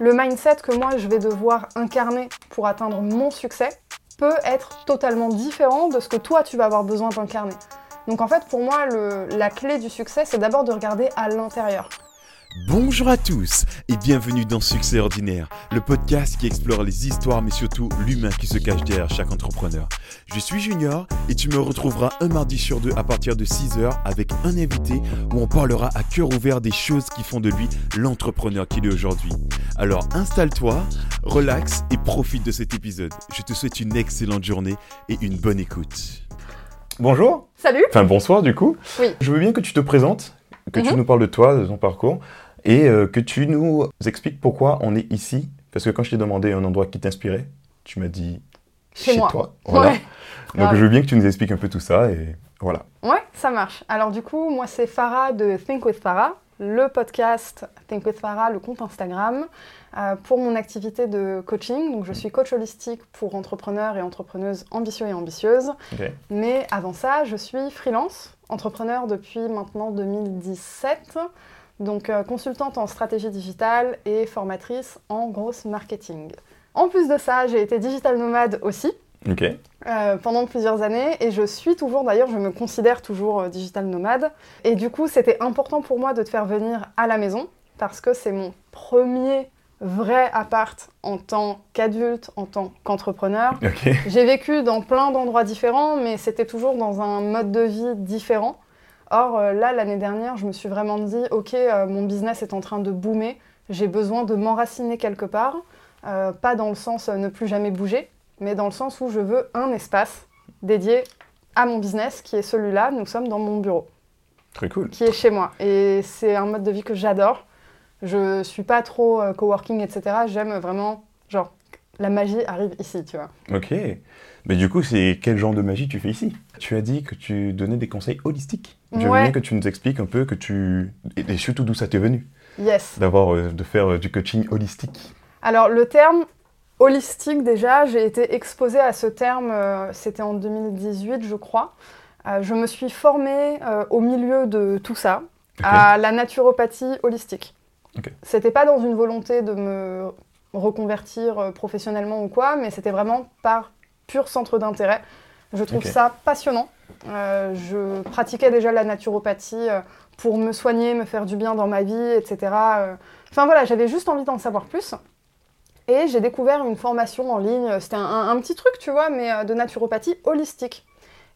Le mindset que moi je vais devoir incarner pour atteindre mon succès peut être totalement différent de ce que toi tu vas avoir besoin d'incarner. Donc en fait pour moi la clé du succès c'est d'abord de regarder à l'intérieur. Bonjour à tous et bienvenue dans Succès Ordinaire, le podcast qui explore les histoires mais surtout l'humain qui se cache derrière chaque entrepreneur. Je suis Junior et tu me retrouveras un mardi sur deux à partir de 6h avec un invité où on parlera à cœur ouvert des choses qui font de lui l'entrepreneur qu'il est aujourd'hui. Alors installe-toi, relaxe et profite de cet épisode. Je te souhaite une excellente journée et une bonne écoute. Bonjour. Salut. Enfin bonsoir du coup. Oui. Je veux bien que tu te présentes, que tu Mhm. nous parles de toi, de ton parcours et euh, que tu nous expliques pourquoi on est ici. Parce que quand je t'ai demandé un endroit qui t'inspirait, tu m'as dit Chez moi. toi. Voilà. Ouais. Donc je veux bien que tu nous expliques un peu tout ça et voilà. Ouais, ça marche. Alors du coup, moi c'est Farah de Think with Farah, le podcast Think with Farah, le compte Instagram, euh, pour mon activité de coaching. Donc je suis coach holistique pour entrepreneurs et entrepreneuses ambitieux et ambitieuses. Mais avant ça, je suis freelance, entrepreneur depuis maintenant 2017. Donc euh, consultante en stratégie digitale et formatrice en grosse marketing. En plus de ça, j'ai été digital nomade aussi euh, pendant plusieurs années et je suis toujours, d'ailleurs, je me considère toujours euh, digital nomade. Et du coup, c'était important pour moi de te faire venir à la maison parce que c'est mon premier vrai appart en tant qu'adulte, en tant qu'entrepreneur. J'ai vécu dans plein d'endroits différents, mais c'était toujours dans un mode de vie différent. Or, euh, là, l'année dernière, je me suis vraiment dit, ok, euh, mon business est en train de boomer, j'ai besoin de m'enraciner quelque part, Euh, pas dans le sens euh, ne plus jamais bouger, mais dans le sens où je veux un espace dédié à mon business, qui est celui-là, nous sommes dans mon bureau, Très cool. qui est chez moi. Et c'est un mode de vie que j'adore. Je suis pas trop euh, coworking, etc. J'aime vraiment, genre, la magie arrive ici, tu vois. Ok. Mais du coup, c'est quel genre de magie tu fais ici? Tu as dit que tu donnais des conseils holistiques. Je veux bien que tu nous expliques un peu que tu et surtout d'où ça t'est venu? Yes. d'avoir euh, de faire euh, du coaching holistique. Alors le terme holistique déjà, j'ai été exposée à ce terme, euh, c'était en 2018 je crois. Je me suis formée au milieu de tout ça, à la naturopathie holistique. C'était pas dans une volonté de me reconvertir euh, professionnellement ou quoi, mais c'était vraiment par pur centre d'intérêt. Je trouve ça passionnant. Euh, je pratiquais déjà la naturopathie euh, pour me soigner, me faire du bien dans ma vie, etc. Enfin voilà, j'avais juste envie d'en savoir plus. Et j'ai découvert une formation en ligne, c'était un, un- un petit truc, tu vois, mais de naturopathie holistique.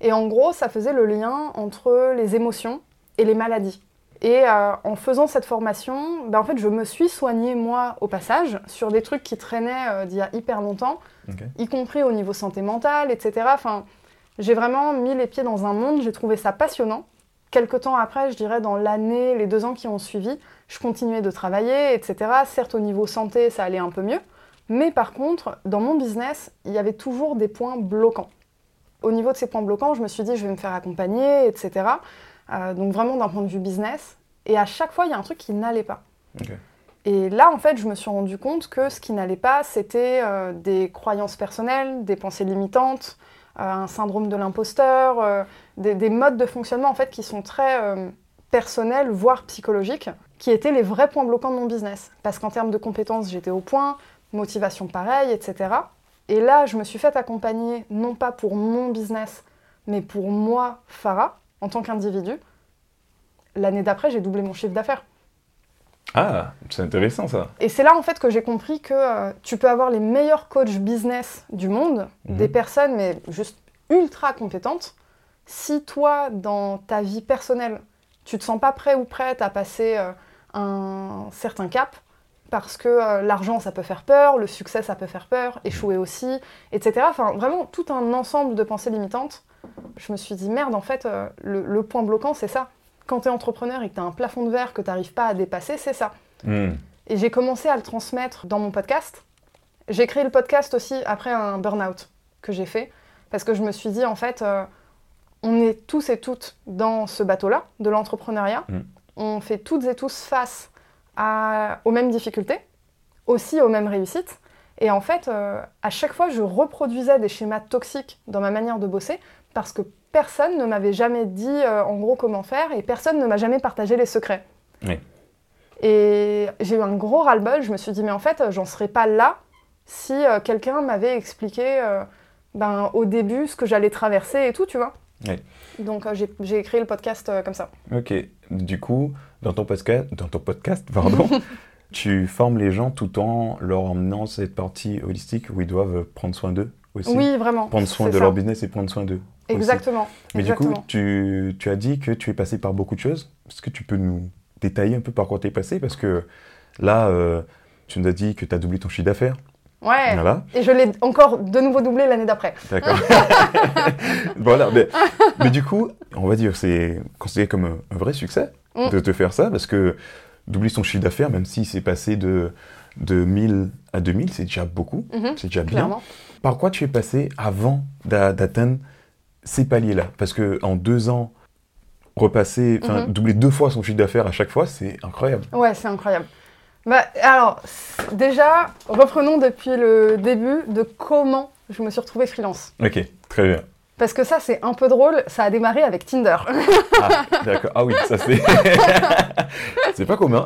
Et en gros, ça faisait le lien entre les émotions et les maladies. Et euh, en faisant cette formation, ben, en fait, je me suis soignée, moi, au passage, sur des trucs qui traînaient euh, d'il y a hyper longtemps, y compris au niveau santé mentale, etc. Enfin, j'ai vraiment mis les pieds dans un monde, j'ai trouvé ça passionnant. Quelque temps après, je dirais dans l'année, les deux ans qui ont suivi, je continuais de travailler, etc. Certes, au niveau santé, ça allait un peu mieux. Mais par contre, dans mon business, il y avait toujours des points bloquants. Au niveau de ces points bloquants, je me suis dit, je vais me faire accompagner, etc. Euh, donc vraiment d'un point de vue business. Et à chaque fois, il y a un truc qui n'allait pas. Et là, en fait, je me suis rendu compte que ce qui n'allait pas, c'était euh, des croyances personnelles, des pensées limitantes, euh, un syndrome de l'imposteur, des, des modes de fonctionnement en fait qui sont très personnels, voire psychologiques, qui étaient les vrais points bloquants de mon business. Parce qu'en termes de compétences, j'étais au point, motivation pareil, etc. Et là, je me suis fait accompagner, non pas pour mon business, mais pour moi, Farah, en tant qu'individu. L'année d'après, j'ai doublé mon chiffre d'affaires. Ah, c'est intéressant ça. Et c'est là en fait que j'ai compris que euh, tu peux avoir les meilleurs coachs business du monde, Mhm. des personnes mais juste ultra compétentes. Si toi, dans ta vie personnelle, tu te sens pas prêt ou prête à passer euh, un certain cap, parce que euh, l'argent ça peut faire peur, le succès ça peut faire peur, échouer aussi, etc. Enfin vraiment tout un ensemble de pensées limitantes. Je me suis dit merde en fait euh, le, le point bloquant c'est ça. Quand tu es entrepreneur et que tu as un plafond de verre que tu n'arrives pas à dépasser, c'est ça. Hmm. Et j'ai commencé à le transmettre dans mon podcast. J'ai créé le podcast aussi après un burn-out que j'ai fait. Parce que je me suis dit, en fait, euh, on est tous et toutes dans ce bateau-là, de l'entrepreneuriat. Mm. On fait toutes et tous face à- aux mêmes difficultés, aussi aux mêmes réussites. Et en fait, euh, à chaque fois, je reproduisais des schémas toxiques dans ma manière de bosser parce que personne ne m'avait jamais dit euh, en gros comment faire et personne ne m'a jamais partagé les secrets. Oui. Et j'ai eu un gros ras-le-bol. Je me suis dit, mais en fait, j'en serais pas là si euh, quelqu'un m'avait expliqué euh, ben, au début ce que j'allais traverser et tout, tu vois. Donc j'ai- créé le podcast comme ça. Ok. Du coup, dans ton podcast, dans ton podcast pardon, tu formes les gens tout en leur emmenant cette partie holistique où ils doivent prendre soin d'eux aussi. Oui, vraiment. Prendre soin de ça. leur business et prendre soin d'eux. aussi. Exactement. Mais du coup, tu, tu as dit que tu es passé par beaucoup de choses. Est-ce que tu peux nous détailler un peu par quoi tu es passé? Parce que là, euh, tu nous as dit que tu as doublé ton chiffre d'affaires. Ouais. Voilà, Et je l'ai encore de nouveau doublé l'année d'après. d'accord. voilà, mais, mais du coup, on va dire c'est considéré comme un, un vrai succès Mm. de te faire ça parce que doubler son chiffre d'affaires, même si c'est passé de, de 1000 à 2000, c'est déjà beaucoup, Mhm, c'est déjà bien. Clairement. Par quoi tu es passé avant d'a- d'atteindre ces paliers-là? Parce que en deux ans, repasser, enfin Mhm. doubler deux fois son chiffre d'affaires à chaque fois, c'est incroyable. Ouais, c'est incroyable. Bah, alors, déjà, reprenons depuis le début de comment je me suis retrouvée freelance. Ok, très bien. Parce que ça, c'est un peu drôle, ça a démarré avec Tinder. Ah, d'accord. Ah oui, ça c'est. c'est pas commun.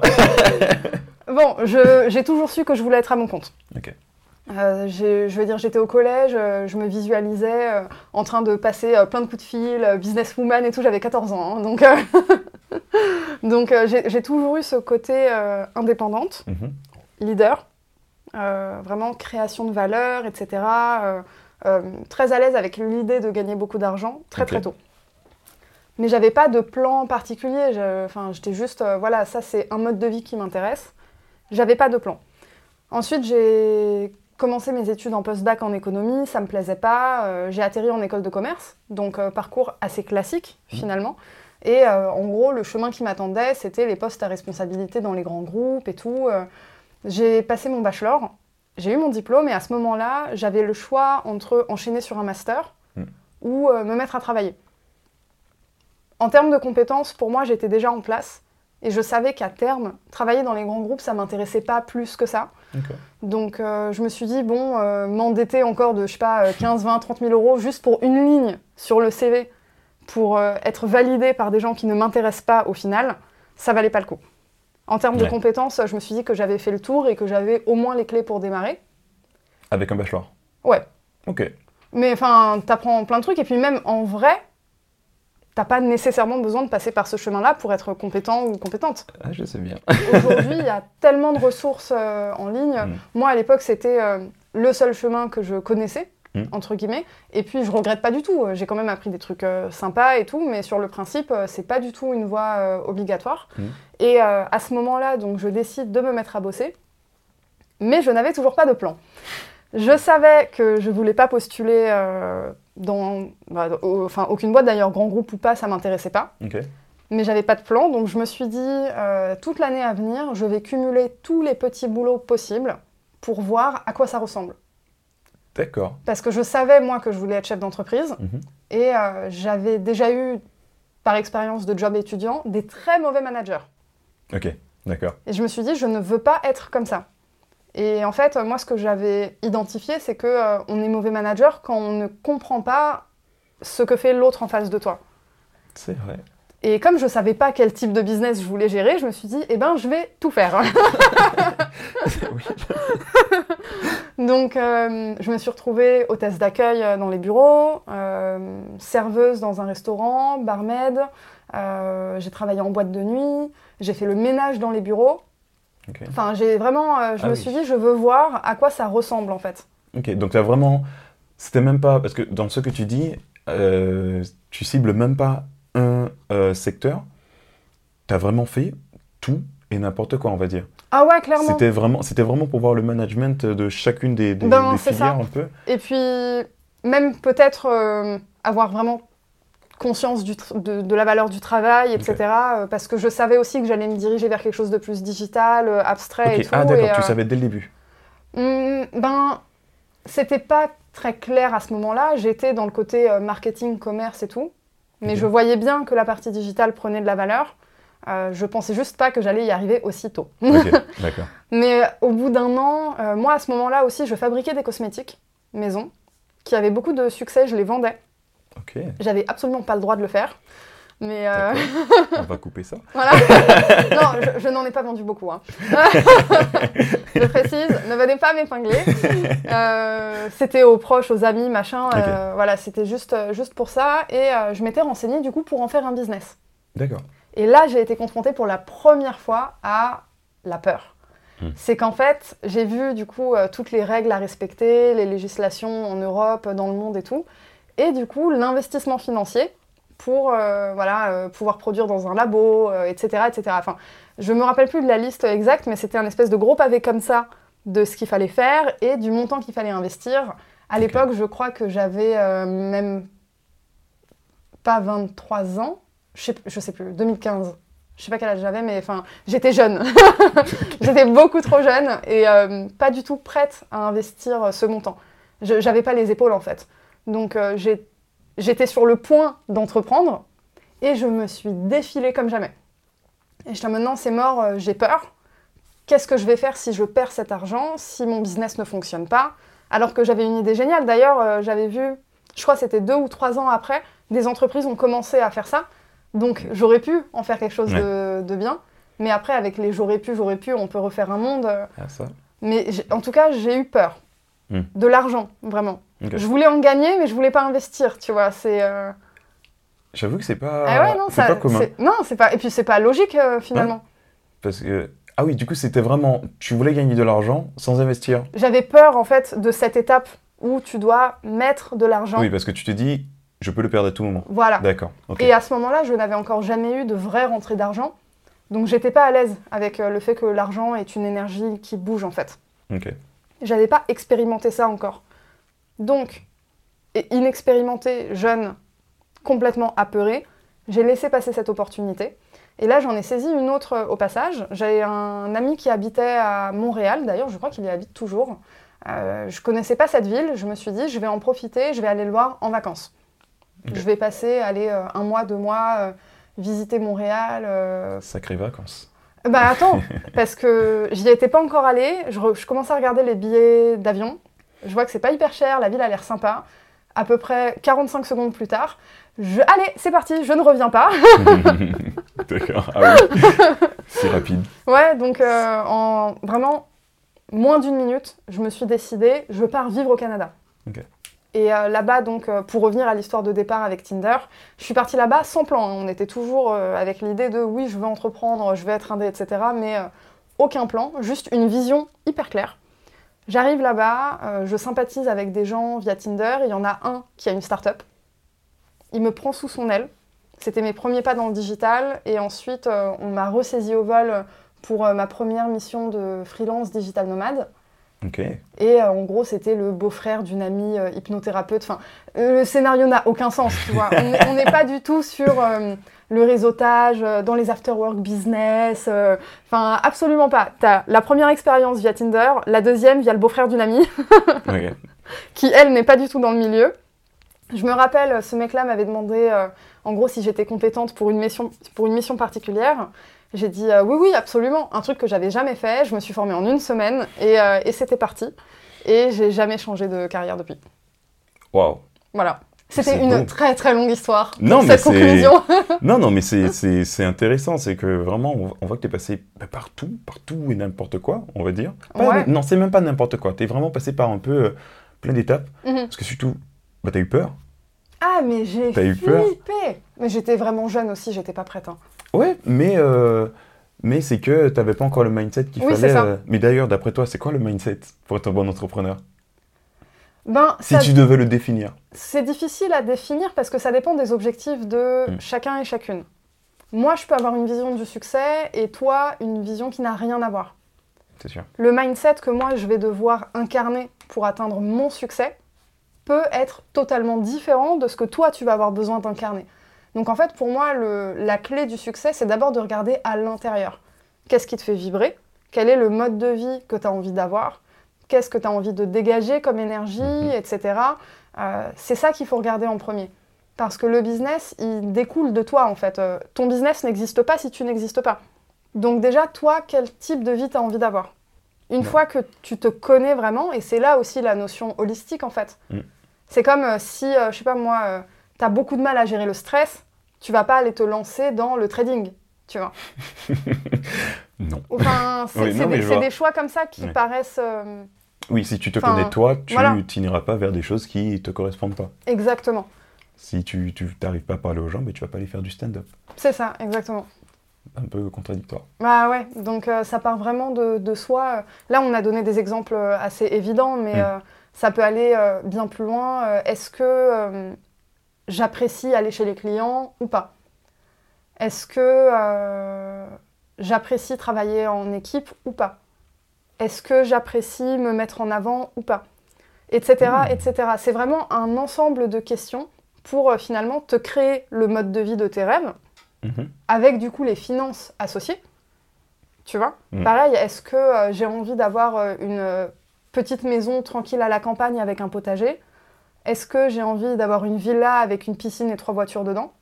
bon, j'ai toujours su que je voulais être à mon compte. Ok. Euh, je veux dire, j'étais au collège, euh, je me visualisais euh, en train de passer euh, plein de coups de fil, businesswoman et tout, j'avais 14 ans. hein, donc donc j'ai toujours eu ce côté indépendante. Mhm. leader, vraiment création de valeur, etc. très à l'aise avec l'idée de gagner beaucoup d'argent très très tôt. Mais j'avais pas de plan particulier. j'étais juste, voilà, ça c'est un mode de vie qui m'intéresse. J'avais pas de plan. Ensuite, j'ai commencé mes études en post-bac en économie, ça me plaisait pas. euh, j'ai atterri en école de commerce, donc euh, parcours assez classique Mhm. finalement. Et euh, en gros, le chemin qui m'attendait, c'était les postes à responsabilité dans les grands groupes et tout. j'ai passé mon bachelor, j'ai eu mon diplôme et à ce moment-là, j'avais le choix entre enchaîner sur un master Mm. ou me mettre à travailler. En termes de compétences, pour moi, j'étais déjà en place et je savais qu'à terme, travailler dans les grands groupes, ça m'intéressait pas plus que ça. Donc euh, je me suis dit, bon, euh, m'endetter encore de, je sais pas, euh, 15, 20, 30 000 euros juste pour une ligne sur le CV pour euh, être validé par des gens qui ne m'intéressent pas au final, ça valait pas le coup. En termes de compétences, je me suis dit que j'avais fait le tour et que j'avais au moins les clés pour démarrer. Avec un bachelor? Ouais. Ok. Mais enfin, t'apprends plein de trucs et puis même en vrai, t'as pas nécessairement besoin de passer par ce chemin-là pour être compétent ou compétente. Ah, je sais bien. Aujourd'hui, il y a tellement de ressources euh, en ligne. Mm. Moi, à l'époque, c'était euh, le seul chemin que je connaissais, Mm. entre guillemets. Et puis, je regrette pas du tout. Euh, J'ai quand même appris des trucs euh, sympas et tout, mais sur le principe, c'est pas du tout une voie obligatoire. Mm. Et à ce moment-là, donc, je décide de me mettre à bosser, mais je n'avais toujours pas de plan. Je savais que je voulais pas postuler dans, bah, au- enfin, aucune boîte d'ailleurs, grand groupe ou pas, ça m'intéressait pas Ok. mais j'avais pas de plan, donc je me suis dit, euh, toute l'année à venir, je vais cumuler tous les petits boulots possibles pour voir à quoi ça ressemble. D'accord. Parce que je savais, moi, que je voulais être chef d'entreprise, Mhm. et euh, j'avais déjà eu, par expérience de job étudiant, des très mauvais managers. Ok. D'accord. Et je me suis dit, je ne veux pas être comme ça. Et en fait, moi, ce que j'avais identifié, c'est que euh, on est mauvais manager quand on ne comprend pas ce que fait l'autre en face de toi. C'est vrai. Et comme je savais pas quel type de business je voulais gérer, je me suis dit, eh ben, je vais tout faire. Donc, euh, je me suis retrouvée hôtesse d'accueil euh, dans les bureaux, euh, serveuse dans un restaurant, barmaid. euh, j'ai travaillé en boîte de nuit. J'ai fait le ménage dans les bureaux. Enfin, j'ai vraiment, euh, je Ah me oui. suis dit, je veux voir à quoi ça ressemble en fait. Ok. Donc, tu as vraiment. C'était même pas. Parce que dans ce que tu dis, euh, tu cibles même pas un euh, secteur. Tu as vraiment fait tout et n'importe quoi, on va dire. Ah ouais, clairement. C'était vraiment, c'était vraiment pour voir le management de chacune des, des, Ben, des filières ça. un peu. Et puis, même peut-être avoir vraiment conscience du de, de la valeur du travail, etc. euh, parce que je savais aussi que j'allais me diriger vers quelque chose de plus digital, euh, abstrait et tout. Ah d'accord, tu euh, savais dès le début. Hmm, ben, c'était pas très clair à ce moment-là. J'étais dans le côté marketing, commerce et tout. Mais je voyais bien que la partie digitale prenait de la valeur. Euh, je pensais juste pas que j'allais y arriver aussitôt. Ok. d'accord. Mais au bout d'un an, euh, moi à ce moment-là aussi, je fabriquais des cosmétiques maison qui avaient beaucoup de succès. Je les vendais. J'avais absolument pas le droit de le faire. Mais euh, On va couper ça. voilà. non, je, je n'en ai pas vendu beaucoup. hein. je précise, ne venez pas m'épingler. Euh, c'était aux proches, aux amis, machin. euh, voilà, c'était juste, juste pour ça. Et je m'étais renseignée du coup pour en faire un business. D'accord. Et là, j'ai été confrontée pour la première fois à la peur. Hmm. C'est qu'en fait, j'ai vu du coup toutes les règles à respecter, les législations en Europe, dans le monde et tout. Et du coup, l'investissement financier pour euh, voilà, euh, pouvoir produire dans un labo, euh, etc., etc. Enfin, je me rappelle plus de la liste exacte, mais c'était un espèce de gros pavé comme ça de ce qu'il fallait faire et du montant qu'il fallait investir. À l'époque, je crois que j'avais même pas 23 ans, je sais, je sais plus, 2015. Je sais pas quel âge j'avais, mais enfin, j'étais jeune. j'étais beaucoup trop jeune et pas du tout prête à investir ce montant. J'avais pas les épaules en fait. Donc euh, j'étais sur le point d'entreprendre et je me suis défilée comme jamais. Et je maintenant c'est mort, euh, j'ai peur. Qu'est-ce que je vais faire si je perds cet argent, si mon business ne fonctionne pas? Alors que j'avais une idée géniale. D'ailleurs, euh, j'avais vu, je crois que c'était deux ou trois ans après, des entreprises ont commencé à faire ça. Donc j'aurais pu en faire quelque chose de, de bien. Mais après, avec les j'aurais pu, j'aurais pu, on peut refaire un monde. Ah, ça. Mais en tout cas, j'ai eu peur. Hmm. De l'argent, vraiment. Je voulais en gagner, mais je voulais pas investir, tu vois. C'est. euh, J'avoue que c'est pas, ah ouais, non, ça. pas commun. c'est- Non, c'est pas. Et puis c'est pas logique euh, finalement. Parce que. Ah oui, du coup, c'était vraiment. Tu voulais gagner de l'argent sans investir. J'avais peur en fait de cette étape où tu dois mettre de l'argent. Oui, parce que tu te dis, je peux le perdre à tout moment. Voilà. D'accord. Et à ce moment-là, je n'avais encore jamais eu de vraie rentrée d'argent. Donc j'étais pas à l'aise avec euh, le fait que l'argent est une énergie qui bouge en fait. Ok. J'avais pas expérimenté ça encore. Donc, inexpérimenté, jeune, complètement apeuré, j'ai laissé passer cette opportunité. Et là, j'en ai saisi une autre euh, au passage. J'ai un ami qui habitait à Montréal, d'ailleurs, je crois qu'il y habite toujours. Euh, je connaissais pas cette ville, je me suis dit, je vais en profiter, je vais aller le voir en vacances. Je vais passer, aller euh, un mois, deux mois, euh, visiter Montréal, Sacrées vacances. bah attends, parce que j'y étais pas encore allée, je, je commence à regarder les billets d'avion, je vois que c'est pas hyper cher, la ville a l'air sympa. À peu près 45 secondes plus tard, je... allez, c'est parti, je ne reviens pas. D'accord. Ah oui. c'est rapide. ouais, donc euh, en vraiment moins d'une minute, je me suis décidée, je pars vivre au Canada. Et euh, là-bas, donc, euh, pour revenir à l'histoire de départ avec Tinder, je suis partie là-bas sans plan. hein. On était toujours avec l'idée de oui, je veux entreprendre, je vais être indé, etc. Mais aucun plan, juste une vision hyper claire. J'arrive là-bas, euh, je sympathise avec des gens via Tinder. Il y en a un qui a une start-up. Il me prend sous son aile. C'était mes premiers pas dans le digital. Et ensuite, euh, on m'a ressaisi au vol pour euh, ma première mission de freelance digital nomade. Ok. Et en gros, c'était le beau-frère d'une amie hypnothérapeute. Enfin, le scénario n'a aucun sens, tu vois. On n'est- pas du tout sur le réseautage, euh, dans les after-work business. euh, Enfin, absolument pas. T'as la première expérience via Tinder, la deuxième via le beau-frère d'une amie, qui, elle, n'est pas du tout dans le milieu. Je me rappelle, ce mec-là m'avait demandé, euh, en gros, si j'étais compétente pour une mission, pour une mission particulière. J'ai dit euh, oui, oui, absolument. Un truc que j'avais jamais fait. Je me suis formée en une semaine et, euh, et c'était parti. Et j'ai jamais changé de carrière depuis. Waouh. Voilà. C'était une très très longue histoire. Non, mais cette c'est- conclusion. Non, non, mais c'est- intéressant. C'est que vraiment, on, voit que tu es passé bah, partout, partout et n'importe quoi, on va dire. Pas- Ouais. Non, c'est même pas n'importe quoi. Tu es vraiment passé par un peu euh, plein d'étapes. Mhm. Parce que surtout, bah, tu as eu peur. Ah, mais j'ai T'as eu peur flippé. Mais j'étais vraiment jeune aussi, j'étais pas prête. hein. Ouais, mais, euh, mais c'est que tu n'avais pas encore le mindset qu'il Oui, fallait. ça. euh, Mais d'ailleurs, d'après toi, c'est quoi le mindset pour être un bon entrepreneur? Ben, Si ça- tu devais le définir. c'est difficile à définir parce que ça dépend des objectifs de Mm. chacun et chacune. Moi, je peux avoir une vision du succès et toi, une vision qui n'a rien à voir. C'est sûr. Le mindset que moi, je vais devoir incarner pour atteindre mon succès peut être totalement différent de ce que toi, tu vas avoir besoin d'incarner. Donc en fait, pour moi, le- la clé du succès, c'est d'abord de regarder à l'intérieur. Qu'est-ce qui te fait vibrer? Quel est le mode de vie que tu as envie d'avoir? Qu'est-ce que tu as envie de dégager comme énergie, Mhm. etc. Euh, c'est ça qu'il faut regarder en premier. Parce que le business, il découle de toi, en fait. Euh, ton business n'existe pas si tu n'existes pas. Donc déjà, toi, quel type de vie tu as envie d'avoir? Une Ouais. fois que tu te connais vraiment, et c'est là aussi la notion holistique, en fait. Mm. C'est comme euh, si, je sais pas moi, tu as beaucoup de mal à gérer le stress, tu vas pas aller te lancer dans le trading, tu vois. Non. Enfin, c'est Oui, des, choix comme ça qui Ouais. paraissent Oui, si tu te Enfin, connais toi, tu voilà. n'iras pas vers des choses qui te correspondent pas. exactement. Si tu n'arrives pas à parler aux gens, mais tu vas pas aller faire du stand-up. C'est ça, exactement. Un peu contradictoire. Bah ouais, donc euh, ça part vraiment de, de soi. Là, on a donné des exemples euh, assez évidents, mais Mm. euh, ça peut aller euh, bien plus loin. Est-ce que j'apprécie aller chez les clients ou pas? Est-ce que j'apprécie travailler en équipe ou pas? Est-ce que j'apprécie me mettre en avant ou pas Etc. Etc. C'est vraiment un ensemble de questions pour euh, finalement te créer le mode de vie de tes rêves Mhm. avec du coup les finances associées. Tu vois? Mm. Pareil, est-ce que euh, j'ai envie d'avoir euh, une petite maison tranquille à la campagne avec un potager? Est-ce que j'ai envie d'avoir une villa avec une piscine et trois voitures dedans?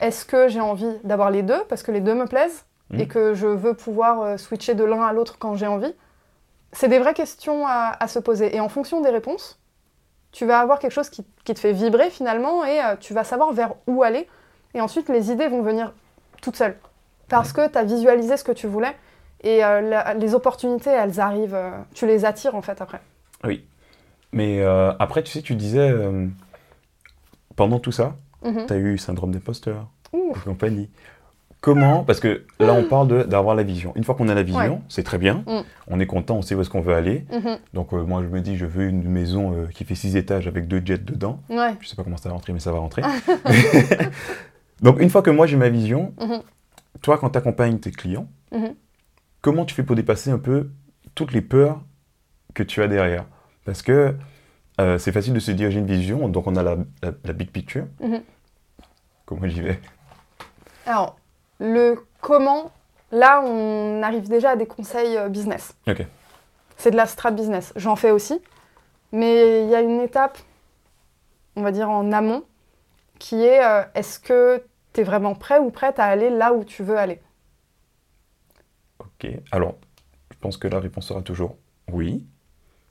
Est-ce que j'ai envie d'avoir les deux? Parce que les deux me plaisent Mm. et que je veux pouvoir switcher de l'un à l'autre quand j'ai envie C'est des vraies questions à, à se poser. Et en fonction des réponses, tu vas avoir quelque chose qui, qui te fait vibrer finalement et euh, tu vas savoir vers où aller. Et ensuite, les idées vont venir toutes seules. Parce que tu as visualisé ce que tu voulais et euh, la- les opportunités, elles arrivent, euh, tu les attires en fait après. Mais euh, après, tu sais, tu disais, pendant tout ça, Mhm. tu as eu syndrome d'imposteur compagnie. Comment Parce que là, on parle de- d'avoir la vision. Une fois qu'on a la vision, Ouais. c'est très bien. Mm. On est content, on sait où est-ce qu'on veut aller. Mhm. Donc, euh, moi, je me dis, je veux une maison euh, qui fait six étages avec deux jets dedans. Ouais. Je sais pas comment ça va rentrer, mais ça va rentrer. Donc, une fois que moi j'ai ma vision, Mhm. toi, quand tu accompagnes tes clients, Mhm. comment tu fais pour dépasser un peu toutes les peurs que tu as derrière? Parce que euh, c'est facile de se dire j'ai une vision, donc on a la, la- la big picture. Comment j'y vais? Alors, le comment, là, on arrive déjà à des conseils euh, business. Ok. C'est de la strat business. J'en fais aussi. Mais il y a une étape, on va dire en amont, qui est euh, est-ce que tu es vraiment prêt ou prête à aller là où tu veux aller? Ok. Alors, je pense que la réponse sera toujours oui.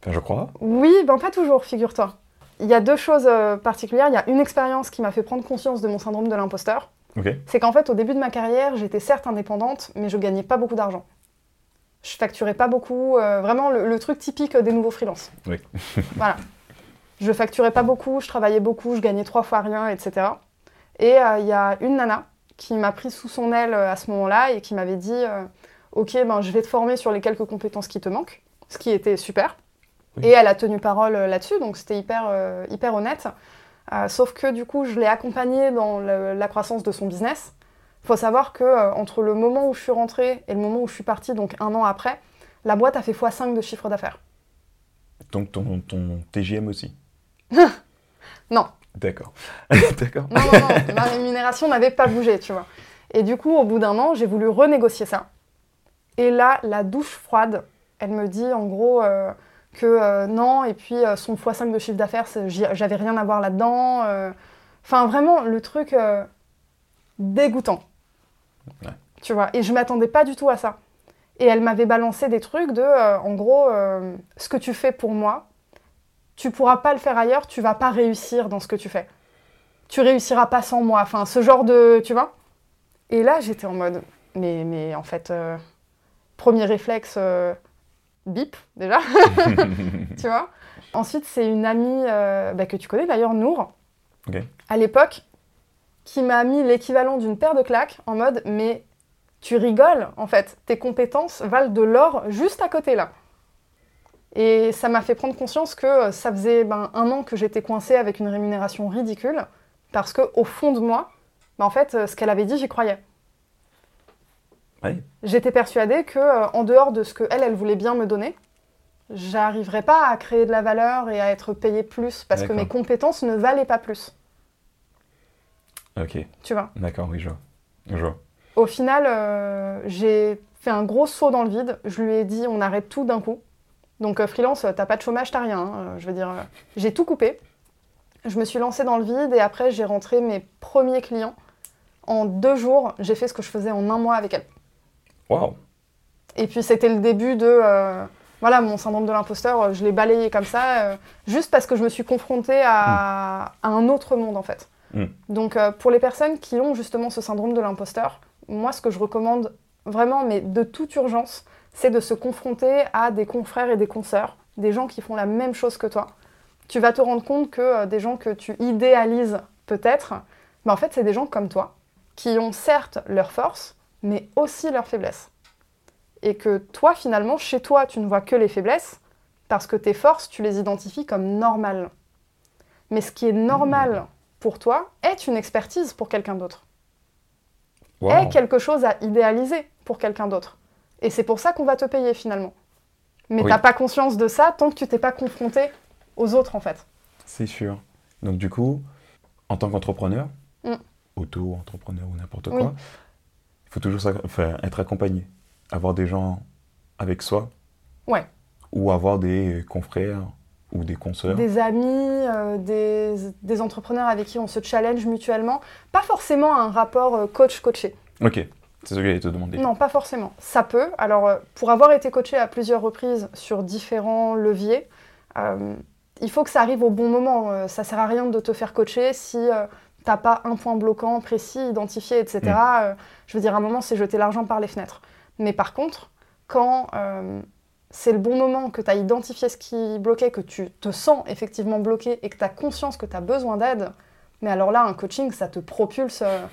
Enfin, je crois. Oui, ben pas toujours, figure-toi. Il y a deux choses euh, particulières. Il y a une expérience qui m'a fait prendre conscience de mon syndrome de l'imposteur. C'est qu'en fait, au début de ma carrière, j'étais certes indépendante, mais je gagnais pas beaucoup d'argent. Je facturais pas beaucoup, euh, vraiment le, le truc typique des nouveaux freelances. Oui. voilà. Je facturais pas beaucoup, je travaillais beaucoup, je gagnais trois fois rien, etc. Et euh, il y a une nana qui m'a pris sous son aile euh, à ce moment-là et qui m'avait dit euh, Ok, ben, je vais te former sur les quelques compétences qui te manquent, ce qui était super. Oui. Et elle a tenu parole là-dessus, donc c'était hyper, hyper honnête. Euh, sauf que du coup, je l'ai accompagnée dans le- la croissance de son business. Il faut savoir que euh, entre le moment où je suis rentrée et le moment où je suis partie, donc un an après, la boîte a fait x5 de chiffre d'affaires. Donc ton, ton TGM aussi. Non. D'accord. D'accord. Non, non, non, ma rémunération n'avait pas bougé, tu vois. Et du coup, au bout d'un an, j'ai voulu renégocier ça. Et là, la douche froide, elle me dit en gros euh, que euh, non, et puis euh, son x5 de chiffre d'affaires, j'avais rien à voir là-dedans. euh. Enfin, vraiment, le truc dégoûtant. Ouais. Tu vois, et je m'attendais pas du tout à ça. Et elle m'avait balancé des trucs de, euh, en gros, euh, ce que tu fais pour moi, tu pourras pas le faire ailleurs, tu vas pas réussir dans ce que tu fais. Tu réussiras pas sans moi. Enfin, ce genre de, tu vois. Et là, j'étais en mode, mais, mais en fait, euh, premier réflexe, bip déjà, tu vois. Ensuite, c'est une amie euh, bah, que tu connais d'ailleurs, Nour, à l'époque, qui m'a mis l'équivalent d'une paire de claques en mode, mais tu rigoles, en fait, tes compétences valent de l'or juste à côté là. Et ça m'a fait prendre conscience que euh, ça faisait ben, un an que j'étais coincée avec une rémunération ridicule, parce que au fond de moi, ben, en fait, euh, ce qu'elle avait dit, j'y croyais. J'étais persuadée que, euh, en dehors de ce que elle, elle voulait bien me donner, j'arriverais pas à créer de la valeur et à être payée plus, parce que mes compétences ne valaient pas plus. Ok. Tu vois? D'accord, oui, je vois. Je vois. Au final, euh, j'ai fait un gros saut dans le vide. Je lui ai dit, on arrête tout d'un coup. Donc euh, freelance, t'as pas de chômage, t'as rien. hein. Je veux dire, j'ai tout coupé. Je me suis lancée dans le vide et après j'ai rentré mes premiers clients. En deux jours, j'ai fait ce que je faisais en un mois avec elle. Waouh. Et puis c'était le début de... euh, voilà, mon syndrome de l'imposteur, euh, je l'ai balayé comme ça, euh, juste parce que je me suis confrontée à, à un autre monde en fait. Mm. Donc euh, pour les personnes qui ont justement ce syndrome de l'imposteur, moi ce que je recommande vraiment, mais de toute urgence, c'est de se confronter à des confrères et des consoeurs, des gens qui font la même chose que toi. Tu vas te rendre compte que des gens que tu idéalises peut-être, mais en fait c'est des gens comme toi, qui ont certes leurs forces, mais aussi leurs faiblesses. Et que toi finalement, chez toi, tu ne vois que les faiblesses, parce que tes forces, tu les identifies comme normales. Mais ce qui est normal pour toi est une expertise pour quelqu'un d'autre, Wow. est quelque chose à idéaliser pour quelqu'un d'autre. Et c'est pour ça qu'on va te payer finalement. Mais Oui. t'as pas conscience de ça tant que tu t'es pas confronté aux autres en fait. C'est sûr. Donc du coup, en tant qu'entrepreneur, Mm. auto-entrepreneur ou n'importe Oui. Il faut toujours enfin, être accompagné, avoir des gens avec soi, Ouais. ou avoir des confrères ou des consoeurs. Des amis, euh, des, des entrepreneurs avec qui on se challenge mutuellement. Pas forcément un rapport euh, coach-coaché. Ok, c'est ce que j'allais te demander. Non, pas forcément. Ça peut. Alors, euh, pour avoir été coaché à plusieurs reprises sur différents leviers, euh, il faut que ça arrive au bon moment. Ça sert à rien de te faire coacher si euh, t'as pas un point bloquant précis, identifié, etc. Mm. Euh, je veux dire, à un moment, c'est jeter l'argent par les fenêtres. Mais par contre, quand euh, c'est le bon moment, que tu as identifié ce qui bloquait, que tu te sens effectivement bloqué et que tu as conscience que tu as besoin d'aide, mais alors là, un coaching, ça te propulse. euh,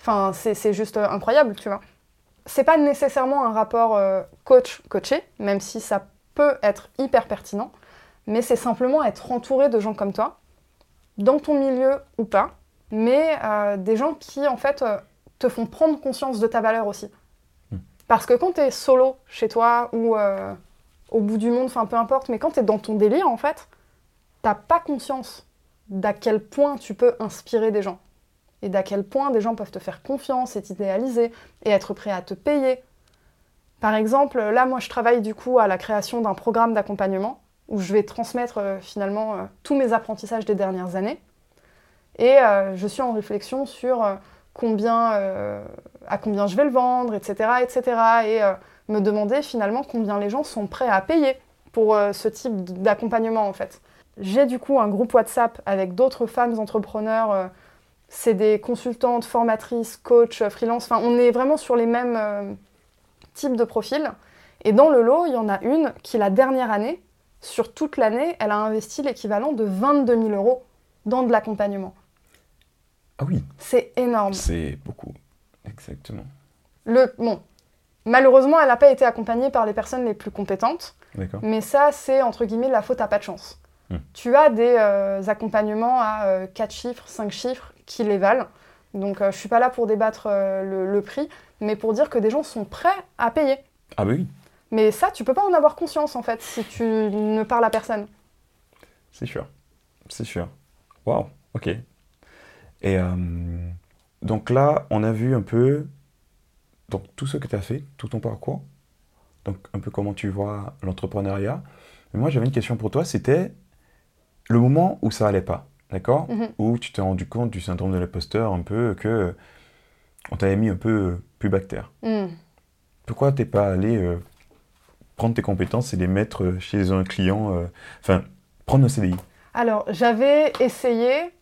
Enfin, c'est c'est juste incroyable, tu vois. C'est pas nécessairement un rapport coach-coaché, même si ça peut être hyper pertinent, mais c'est simplement être entouré de gens comme toi, dans ton milieu ou pas, mais euh, des gens qui, en fait, euh, te font prendre conscience de ta valeur aussi. Hmm. Parce que quand tu es solo chez toi ou euh, au bout du monde, enfin peu importe, mais quand tu es dans ton délire, en fait, t'as pas conscience d'à quel point tu peux inspirer des gens et d'à quel point des gens peuvent te faire confiance et t'idéaliser et être prêts à te payer. Par exemple, là, moi, je travaille du coup à la création d'un programme d'accompagnement où je vais transmettre finalement tous mes apprentissages des dernières années. Et euh, je suis en réflexion sur euh, combien, euh, à combien je vais le vendre, etc. etc. et me demander finalement combien les gens sont prêts à payer pour ce type d'accompagnement en fait. J'ai du coup un groupe WhatsApp avec d'autres femmes entrepreneurs. c'est des consultantes, formatrices, coachs, freelance. Enfin, on est vraiment sur les mêmes types de profils. Et dans le lot, il y en a une qui, la dernière année, sur toute l'année, elle a investi l'équivalent de 22 000 euros dans de l'accompagnement. Ah oui, C'est énorme. c'est beaucoup. Exactement. Le, bon, malheureusement, elle n'a pas été accompagnée par les personnes les plus compétentes. D'accord. Mais ça, c'est entre guillemets la faute à pas de chance. Hmm. Tu as des euh, accompagnements à 4 chiffres, 5 chiffres qui les valent. Donc euh, je suis pas là pour débattre euh, le, le prix, mais pour dire que des gens sont prêts à payer. Ah bah oui, Mais ça, tu peux pas en avoir conscience en fait si tu ne parles à personne. c'est sûr. C'est sûr. Waouh, ok. Et euh, donc là, on a vu un peu donc, tout ce que tu as fait, tout ton parcours. Donc un peu comment tu vois l'entrepreneuriat. Mais moi, j'avais une question pour toi, c'était le moment où ça allait pas, d'accord? Mhm. Où tu t'es rendu compte du syndrome de l'imposteur, un peu que on t'avait mis un peu plus bactère. Hmm. Pourquoi t'es pas allé euh, prendre tes compétences et les mettre chez un client, euh, enfin, prendre un CDI Alors j'avais essayé,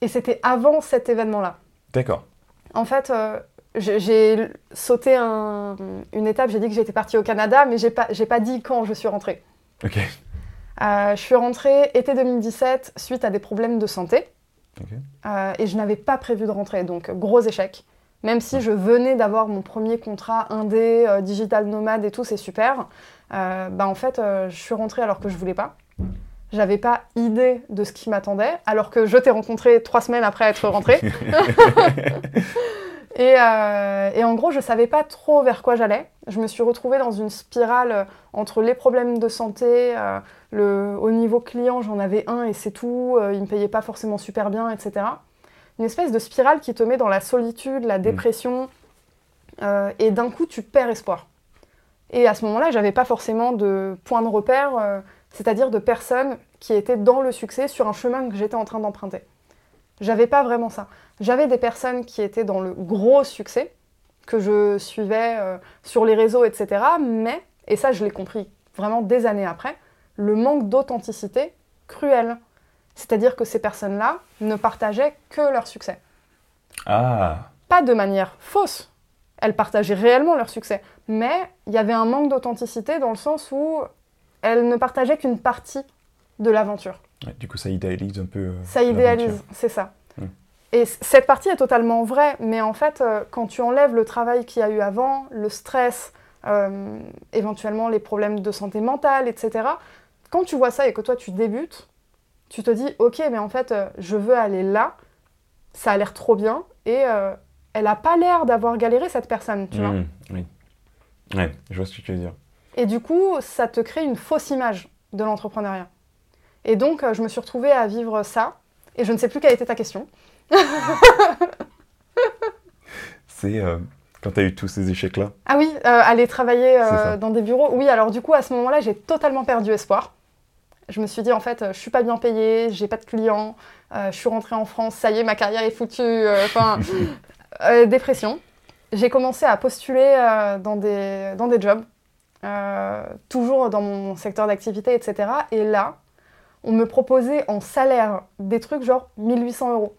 et c'était avant cet événement-là. D'accord. En fait, euh, j'ai- sauté un- une étape, j'ai dit que j'étais partie au Canada, mais j'ai pas, pas dit quand je suis rentrée. Ok. Euh, je suis rentrée été 2017 suite à des problèmes de santé Ok. euh, et je n'avais pas prévu de rentrer, donc gros échec. Même si je venais d'avoir mon premier contrat indé, euh, digital nomade et tout, c'est super. euh, bah en fait, je suis rentrée alors que je voulais pas. J'avais pas idée de ce qui m'attendait, alors que je t'ai rencontré trois semaines après être rentrée. Et, euh, et en gros, je savais pas trop vers quoi j'allais. Je me suis retrouvée dans une spirale euh, entre les problèmes de santé, euh, le, au niveau client, j'en avais un et c'est tout. euh, il me payait pas forcément super bien, etc. Une espèce de spirale qui te met dans la solitude, la dépression, euh, et d'un coup, tu perds espoir. Et à ce moment-là, j'avais pas forcément de point de repère, c'est-à-dire de personnes qui étaient dans le succès sur un chemin que j'étais en train d'emprunter. J'avais pas vraiment ça. J'avais des personnes qui étaient dans le gros succès, que je suivais euh, sur les réseaux, etc. Mais, et ça je l'ai compris vraiment des années après, le manque d'authenticité cruel. C'est-à-dire que ces personnes-là ne partageaient que leur succès. Ah, Pas de manière fausse. Elles partageaient réellement leur succès. Mais il y avait un manque d'authenticité dans le sens où elles ne partageaient qu'une partie de l'aventure. Ouais, du coup, ça idéalise un peu. euh, Ça idéalise, c'est ça. Et cette partie est totalement vraie, mais en fait, euh, quand tu enlèves le travail qu'il y a eu avant, le stress, euh, éventuellement les problèmes de santé mentale, etc., quand tu vois ça et que toi tu débutes, tu te dis, ok, mais en fait, euh, je veux aller là, ça a l'air trop bien, et elle a pas l'air d'avoir galéré cette personne, tu vois. Hmm, oui. Ouais, je vois ce que tu veux dire. Et du coup, ça te crée une fausse image de l'entrepreneuriat. Et donc, euh, je me suis retrouvée à vivre ça, et je ne sais plus quelle était ta question. C'est euh, quand tu as eu tous ces échecs-là. Ah oui, euh, aller travailler euh, dans des bureaux. Oui, alors du coup, à ce moment-là, j'ai totalement perdu espoir. Je me suis dit, en fait, je suis pas bien payée, j'ai pas de clients, je suis rentrée en France, ça y est, ma carrière est foutue. Enfin, dépression. J'ai commencé à postuler dans, des, dans des jobs, euh, toujours dans mon secteur d'activité, etc. Et là, on me proposait en salaire des trucs genre 1800 euros.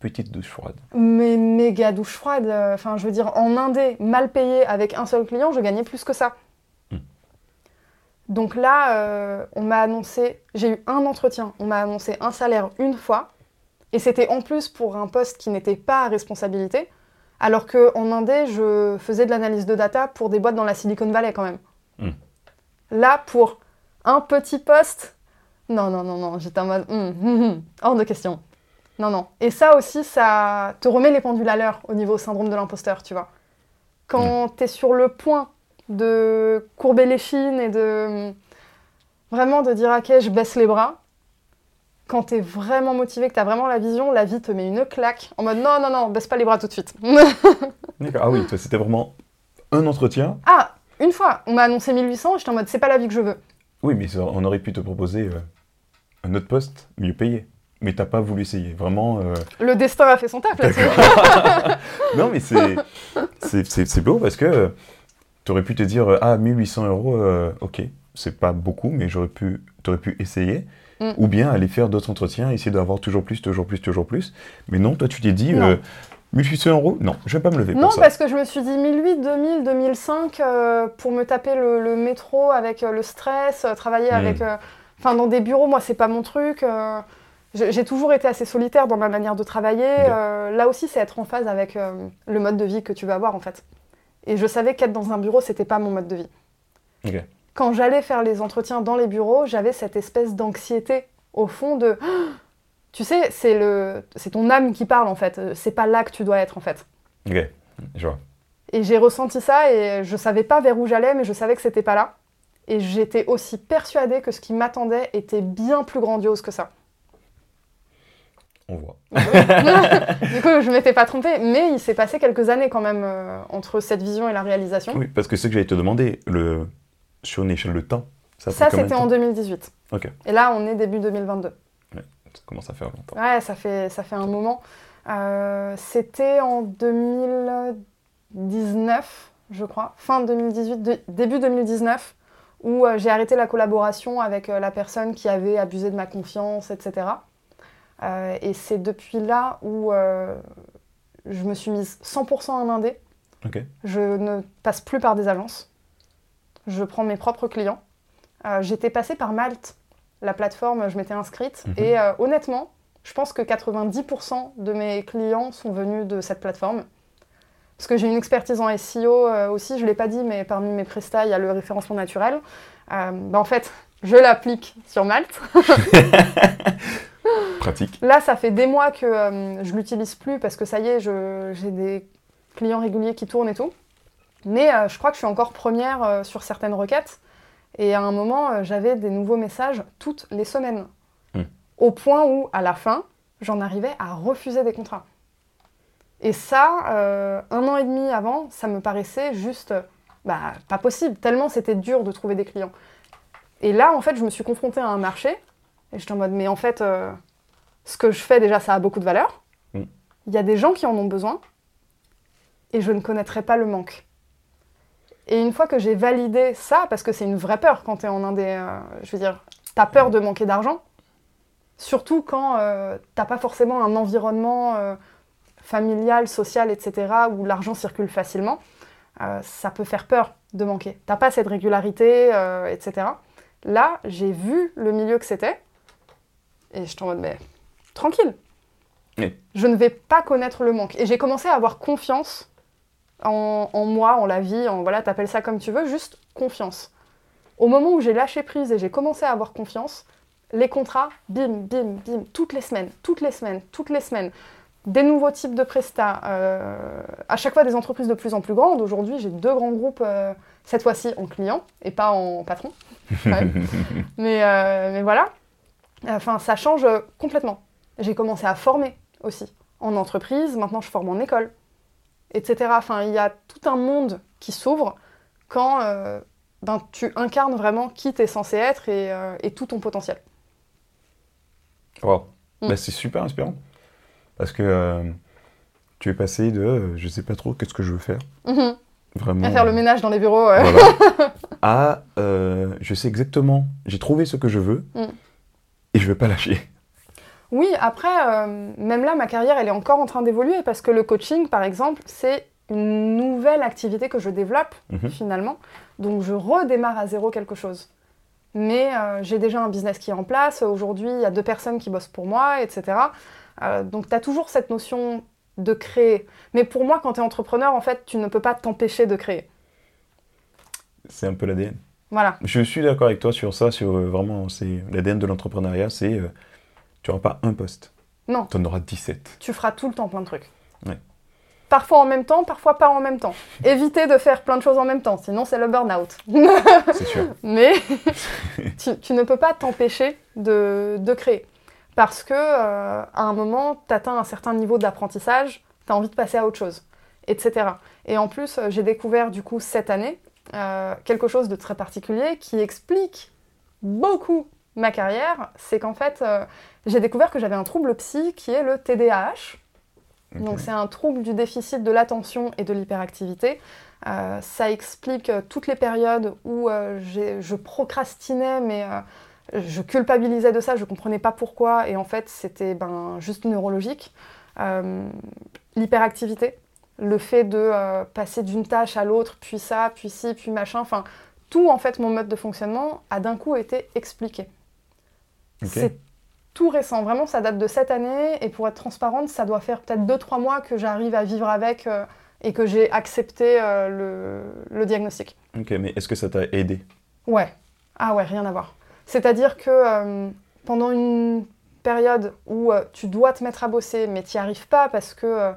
Petite douche froide. Mais méga douche froide. euh, Enfin, je veux dire, en indé, mal payé avec un seul client, je gagnais plus que ça. Hmm. Donc là, euh, on m'a annoncé, j'ai eu un entretien, on m'a annoncé un salaire une fois, et c'était en plus pour un poste qui n'était pas à responsabilité, alors qu'en indé, je faisais de l'analyse de data pour des boîtes dans la Silicon Valley quand même. Hmm. Là, pour un petit poste, non, non, non, non, j'étais en mode, hum, hum, hors de question. Non, non. Et ça aussi, ça te remet les pendules à l'heure au niveau syndrome de l'imposteur, tu vois. Quand tu es sur le point de courber les chines et de vraiment de dire, ok, je baisse les bras, quand tu es vraiment motivé, que tu as vraiment la vision, la vie te met une claque en mode, non, non, non, baisse pas les bras tout de suite. D'accord. Ah oui, toi, c'était vraiment un entretien. ah, une fois, on m'a annoncé 1800, j'étais en mode, c'est pas la vie que je veux. Oui, mais on aurait pu te proposer euh, un autre poste mieux payé. Mais t'as pas voulu essayer. Vraiment. euh, Le destin a fait son taf là-dessus. non, mais c'est, beau parce que tu aurais pu te dire euh, Ah, 1800 euros, euh, ok, c'est pas beaucoup, mais j'aurais pu, t'aurais pu essayer. Mm. Ou bien aller faire d'autres entretiens, essayer d'avoir toujours plus, toujours plus, toujours plus. Mais non, toi, tu t'es dit Non. euh, 1800 euros? Non, je vais pas me lever Non, pour ça. parce que je me suis dit 1008, 2000, 2005 euh, pour me taper le, le métro avec euh, le stress, euh, travailler avec. euh, Enfin, dans des bureaux, moi, c'est pas mon truc. j'ai toujours été assez solitaire dans ma manière de travailler. Là aussi, c'est être en phase avec le mode de vie que tu veux avoir, en fait. Et je savais qu'être dans un bureau, c'était pas mon mode de vie. Ok. Quand j'allais faire les entretiens dans les bureaux, j'avais cette espèce d'anxiété au fond de. Tu sais, c'est le, c'est ton âme qui parle en fait. C'est pas là que tu dois être en fait. Ok, je vois. Et j'ai ressenti ça et je savais pas vers où j'allais, mais je savais que c'était pas là. Et j'étais aussi persuadée que ce qui m'attendait était bien plus grandiose que ça. On voit. du coup, je m'étais pas trompée, mais il s'est passé quelques années quand même euh, entre cette vision et la réalisation. Oui, parce que c'est ce que j'allais te demander, le... sur une échelle de temps. Ça, c'était en temps 2018. Ok. Et là, on est début 2022. Ça commence à faire longtemps. Ouais, ça fait, ça fait un moment. Euh, c'était en 2019, je crois, fin 2018, de- début 2019, où euh, j'ai arrêté la collaboration avec euh, la personne qui avait abusé de ma confiance, etc. Et c'est depuis là où je me suis mise 100% en indé. Ok. Je ne passe plus par des agences. Je prends mes propres clients. Euh, J'étais passée par Malte, la plateforme, je m'étais inscrite. Mhm. Et euh, honnêtement, je pense que 90% de mes clients sont venus de cette plateforme. Parce que j'ai une expertise en SEO euh, aussi, je ne l'ai pas dit, mais parmi mes prestats, il y a le référencement naturel. Bah, en fait, je l'applique sur Malte. Pratique. Là, ça fait des mois que je l'utilise plus parce que ça y est, j'ai des clients réguliers qui tournent et tout. Mais euh, je crois que je suis encore première euh, sur certaines requêtes. Et à un moment, euh, j'avais des nouveaux messages toutes les semaines. Hmm. Au point où, à la fin, j'en arrivais à refuser des contrats. Et ça, un an et demi avant, ça me paraissait juste bah, pas possible, tellement c'était dur de trouver des clients. Et là, en fait, je me suis confrontée à un marché, et j'étais en mode, mais en fait, ce que je fais déjà, ça a beaucoup de valeur. Mm. Il y a des gens qui en ont besoin, et je ne connaîtrais pas le manque. Et une fois que j'ai validé ça, parce que c'est une vraie peur quand tu es en Indé, euh, je veux dire, tu as peur de manquer d'argent, Surtout quand euh, t'as pas forcément un environnement euh, familial, social, etc., où l'argent circule facilement. Euh, ça peut faire peur de manquer. T'as pas cette régularité, euh, etc. Là, j'ai vu le milieu que c'était, et j'étais en mode, mais tranquille. Oui. Je ne vais pas connaître le manque. Et j'ai commencé à avoir confiance en, en moi, en la vie, en voilà, t'appelles ça comme tu veux, juste confiance. Au moment où j'ai lâché prise et j'ai commencé à avoir confiance, les contrats, bim, bim, bim, toutes les semaines, toutes les semaines, toutes les semaines. Des nouveaux types de prestats, euh, à chaque fois des entreprises de plus en plus grandes. Aujourd'hui, j'ai deux grands groupes, euh, cette fois-ci en client et pas en patron. mais, euh, mais voilà, enfin, ça change complètement. J'ai commencé à former aussi en entreprise, maintenant je forme en école, etc. Enfin, il y a tout un monde qui s'ouvre quand euh, ben, tu incarnes vraiment qui tu es censé être et, euh, et tout ton potentiel. Wow. Mm. Bah, c'est super inspirant. Parce que euh, tu es passé de je sais pas trop qu'est-ce que je veux faire, Mhm. vraiment. À faire le ménage dans les bureaux. Voilà. à je sais exactement, j'ai trouvé ce que je veux Mm. et je vais pas lâcher. Oui, après, euh, même là, ma carrière, elle est encore en train d'évoluer parce que le coaching, par exemple, c'est une nouvelle activité que je développe Mhm. finalement. Donc, je redémarre à zéro quelque chose. Mais euh, j'ai déjà un business qui est en place. Aujourd'hui, il y a deux personnes qui bossent pour moi, etc. Euh, donc, tu as toujours cette notion de créer. Mais pour moi, quand tu es entrepreneur, en fait, tu ne peux pas t'empêcher de créer. C'est un peu l'ADN. Voilà. Je suis d'accord avec toi sur ça, sur euh, vraiment, c'est l'ADN de l'entrepreneuriat, c'est tu n'auras pas un poste, Non. tu en auras 17. tu feras tout le temps plein de trucs. Ouais. Parfois en même temps, parfois pas en même temps. Évitez de faire plein de choses en même temps, sinon c'est le burn-out. C'est sûr. Mais tu, tu ne peux pas t'empêcher de, de créer. Parce que euh, à un moment, tu atteins un certain niveau d'apprentissage, tu as envie de passer à autre chose, etc. Et en plus, euh, j'ai découvert du coup cette année euh, quelque chose de très particulier qui explique beaucoup ma carrière. C'est qu'en fait, euh, j'ai découvert que j'avais un trouble psy qui est le TDAH. Donc c'est un trouble du déficit de l'attention et de l'hyperactivité. Euh, ça explique euh, toutes les périodes où euh, je procrastinais, mais je culpabilisais de ça, je comprenais pas pourquoi, et en fait c'était ben, juste neurologique. L'hyperactivité, le fait de passer d'une tâche à l'autre, puis ça, puis ci, puis machin, enfin tout en fait mon mode de fonctionnement a d'un coup été expliqué. C'est tout récent, vraiment ça date de cette année et pour être transparente, ça doit faire peut-être 2-3 mois que j'arrive à vivre avec euh, et que j'ai accepté euh, le, le diagnostic. Ok, mais est-ce que ça t'a aidé? Ouais, ah ouais, rien à voir. C'est-à-dire que euh, pendant une période où tu dois te mettre à bosser mais tu n'y arrives pas parce que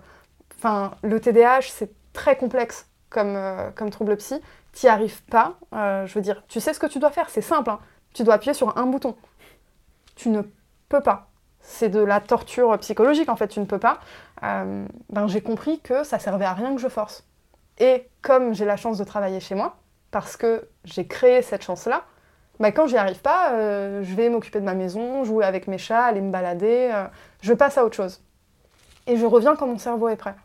enfin, le TDAH c'est très complexe comme, comme trouble psy, tu n'y arrives pas, je veux dire, tu sais ce que tu dois faire, c'est simple, hein. tu dois appuyer sur un bouton. Tu ne peux pas. C'est de la torture psychologique en fait, tu ne peux pas. Euh, ben, j'ai compris que ça servait à rien que je force. Et comme j'ai la chance de travailler chez moi, parce que j'ai créé cette chance-là, ben, quand j'y arrive pas, euh, je vais m'occuper de ma maison, jouer avec mes chats, aller me balader, euh, je passe à autre chose. Et je reviens quand mon cerveau est prêt.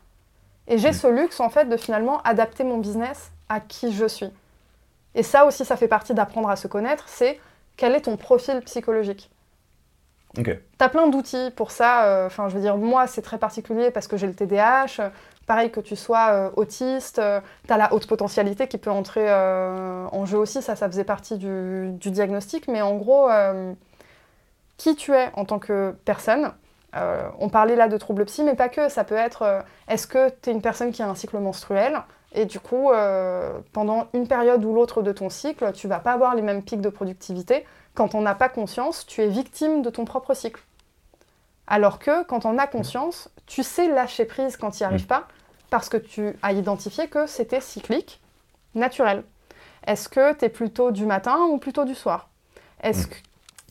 Et j'ai ce luxe en fait de finalement adapter mon business à qui je suis. Et ça aussi, ça fait partie d'apprendre à se connaître, c'est quel est ton profil psychologique. Ok. T'as plein d'outils pour ça. euh, Enfin, je veux dire, moi, c'est très particulier parce que j'ai le TDAH. pareil que tu sois euh, autiste, euh, t'as la haute potentialité qui peut entrer en jeu aussi. Ça, ça faisait partie du, diagnostic. Mais en gros, qui tu es en tant que personne On parlait là de troubles psy, mais pas que. Ça peut être, est-ce que tu une personne qui a un cycle menstruel et du coup, pendant une période ou l'autre de ton cycle, tu vas pas avoir les mêmes pics de productivité quand on n'a pas conscience, tu es victime de ton propre cycle. Alors que quand on a conscience, tu sais lâcher prise quand tu n'y arrives pas, parce que tu as identifié que c'était cyclique, naturel. Est-ce que tu es plutôt du matin ou plutôt du soir? Est-ce que,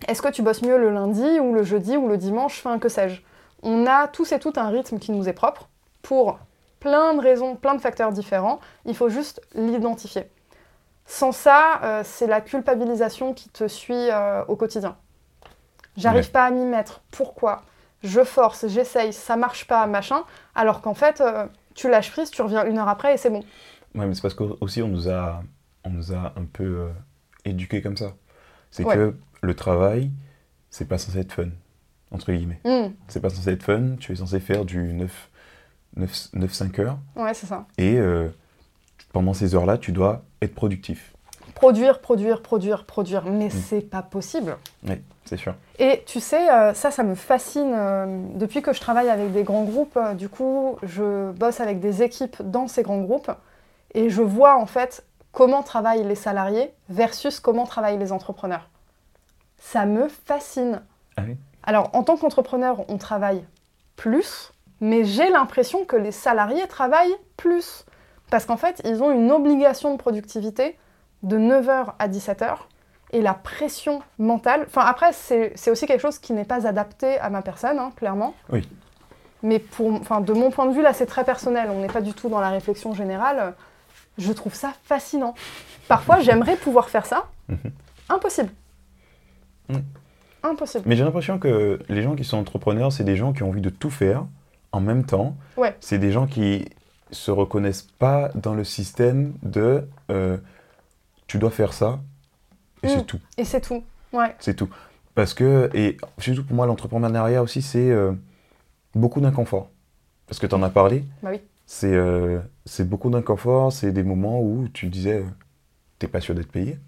est que tu bosses mieux le lundi ou le jeudi ou le dimanche, enfin que sais-je? On a tous et toutes un rythme qui nous est propre pour plein de raisons, plein de facteurs différents. Il faut juste l'identifier. Sans ça, euh, c'est la culpabilisation qui te suit euh, au quotidien. J'arrive Ouais. pas à m'y mettre. Pourquoi? Je force, j'essaye, ça marche pas, machin. Alors qu'en fait, euh, tu lâches prise, tu reviens une heure après et c'est bon. Ouais, mais c'est parce qu'aussi on nous a, on nous a un peu éduqués comme ça. C'est Ouais. que le travail, c'est pas censé être fun. entre guillemets. Hmm. C'est pas censé être fun, tu es censé faire du 9, 9, 9 5 heures. Ouais, c'est ça. Et pendant ces heures-là, tu dois être productif. Produire, produire, produire, produire. Mais c'est pas possible. Oui, c'est sûr. Et tu sais, euh, ça, ça me fascine. euh, depuis que je travaille avec des grands groupes, euh, du coup, je bosse avec des équipes dans ces grands groupes et je vois en fait comment travaillent les salariés versus comment travaillent les entrepreneurs. Ça me fascine. Ah oui Alors, en tant qu'entrepreneur, on travaille plus, mais j'ai l'impression que les salariés travaillent plus. Parce qu'en fait, ils ont une obligation de productivité de 9h à 17h et la pression mentale. Enfin, après, c'est aussi quelque chose qui n'est pas adapté à ma personne, hein, clairement. Oui. Mais pour, enfin, de mon point de vue, là, c'est très personnel. On n'est pas du tout dans la réflexion générale. Je trouve ça fascinant. Parfois, j'aimerais pouvoir faire ça. Mhm. Impossible. Mhm. Impossible. Mais j'ai l'impression que les gens qui sont entrepreneurs, c'est des gens qui ont envie de tout faire en même temps. Ouais. C'est des gens qui se reconnaissent pas dans le système de euh, tu dois faire ça et Mm. c'est tout. Et c'est tout. Ouais. C'est tout. Parce que, et surtout pour moi, l'entrepreneuriat aussi, c'est euh, beaucoup d'inconfort. Parce que tu en as parlé, Bah oui. c'est euh, c'est beaucoup d'inconfort, c'est des moments où tu disais, t'es pas sûr d'être payé.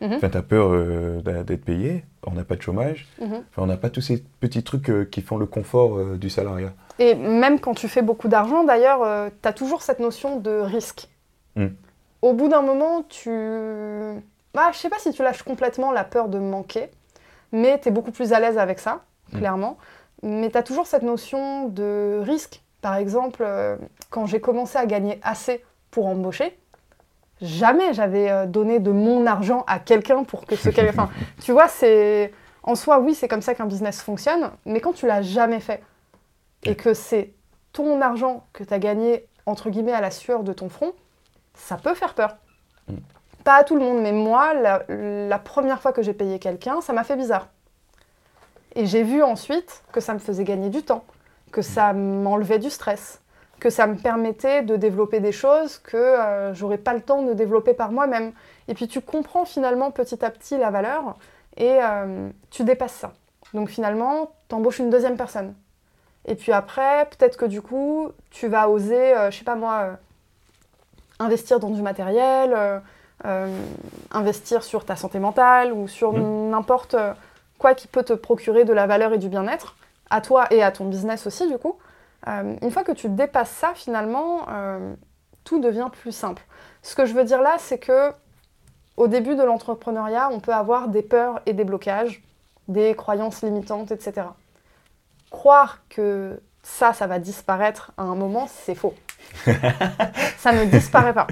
Mhm. Enfin, t'as peur euh, d'être payé, on n'a pas de chômage, Mhm. enfin, on n'a pas tous ces petits trucs euh, qui font le confort euh, du salariat. Et même quand tu fais beaucoup d'argent, d'ailleurs, tu as toujours cette notion de risque. Mm. Au bout d'un moment, tu... Bah, je sais pas si tu lâches complètement la peur de manquer, mais tu es beaucoup plus à l'aise avec ça, Mm. clairement. Mais tu as toujours cette notion de risque. Par exemple, quand j'ai commencé à gagner assez pour embaucher, jamais j'avais euh, donné de mon argent à quelqu'un pour que ce quelqu'un... Enfin, tu vois, c'est... En soi, oui, c'est comme ça qu'un business fonctionne, mais quand tu l'as jamais fait, et que c'est ton argent que tu as gagné, entre guillemets, à la sueur de ton front, ça peut faire peur. Mm. Pas à tout le monde, mais moi, la, la première fois que j'ai payé quelqu'un, ça m'a fait bizarre. Et j'ai vu ensuite que ça me faisait gagner du temps, que ça m'enlevait du stress, que ça me permettait de développer des choses que euh, j'aurais pas le temps de développer par moi-même. Et puis tu comprends finalement petit à petit la valeur et euh, tu dépasses ça. Donc finalement, tu embauches une deuxième personne. Et puis après, peut-être que du coup, tu vas oser, euh, je sais pas moi, investir dans du matériel, investir sur ta santé mentale ou sur Mhm. n'importe quoi qui peut te procurer de la valeur et du bien-être, à toi et à ton business aussi du coup. Euh, une fois que tu dépasses ça, finalement, euh, tout devient plus simple. Ce que je veux dire là, c'est que au début de l'entrepreneuriat, on peut avoir des peurs et des blocages, des croyances limitantes, etc. Croire que ça, ça va disparaître à un moment, c'est faux. ça ne disparaît pas.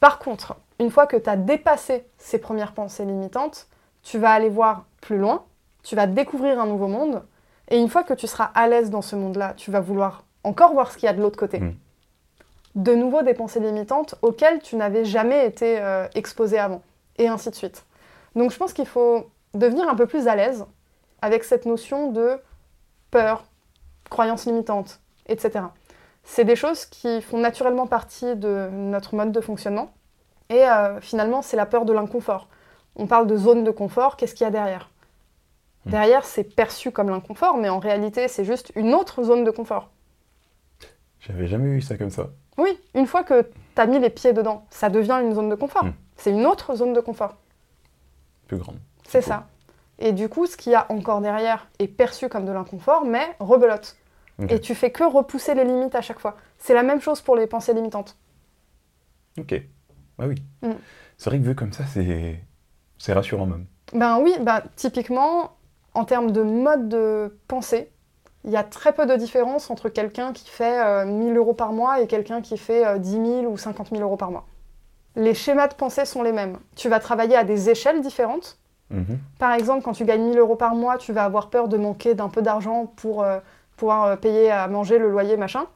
Par contre, une fois que tu as dépassé ces premières pensées limitantes, tu vas aller voir plus loin, tu vas découvrir un nouveau monde, et une fois que tu seras à l'aise dans ce monde-là, tu vas vouloir encore voir ce qu'il y a de l'autre côté. Mm. De nouveau des pensées limitantes auxquelles tu n'avais jamais été euh, exposé avant, et ainsi de suite. Donc je pense qu'il faut devenir un peu plus à l'aise avec cette notion de peur, croyances limitantes, etc. C'est des choses qui font naturellement partie de notre mode de fonctionnement. Et euh, finalement, c'est la peur de l'inconfort. On parle de zone de confort, qu'est-ce qu'il y a derrière? Hmm. Derrière, c'est perçu comme l'inconfort, mais en réalité, c'est juste une autre zone de confort. J'avais jamais vu ça comme ça. Oui, une fois que tu as mis les pieds dedans, ça devient une zone de confort. Hmm. C'est une autre zone de confort. Plus grande. C'est cool. ça. Et du coup, ce qu'il y a encore derrière est perçu comme de l'inconfort, mais rebelote. Et tu fais que repousser les limites à chaque fois. C'est la même chose pour les pensées limitantes. Ok. Ah oui. Mm. C'est vrai que vu comme ça, c'est c'est rassurant même. Ben oui, ben, typiquement, en termes de mode de pensée, il y a très peu de différence entre quelqu'un qui fait euh, 1000 euros par mois et quelqu'un qui fait euh, 10 000 ou 50 000 euros par mois. Les schémas de pensée sont les mêmes. Tu vas travailler à des échelles différentes. Mhm. Par exemple, quand tu gagnes 1000 euros par mois, tu vas avoir peur de manquer d'un peu d'argent pour euh, pouvoir euh, payer à manger, le loyer, machin.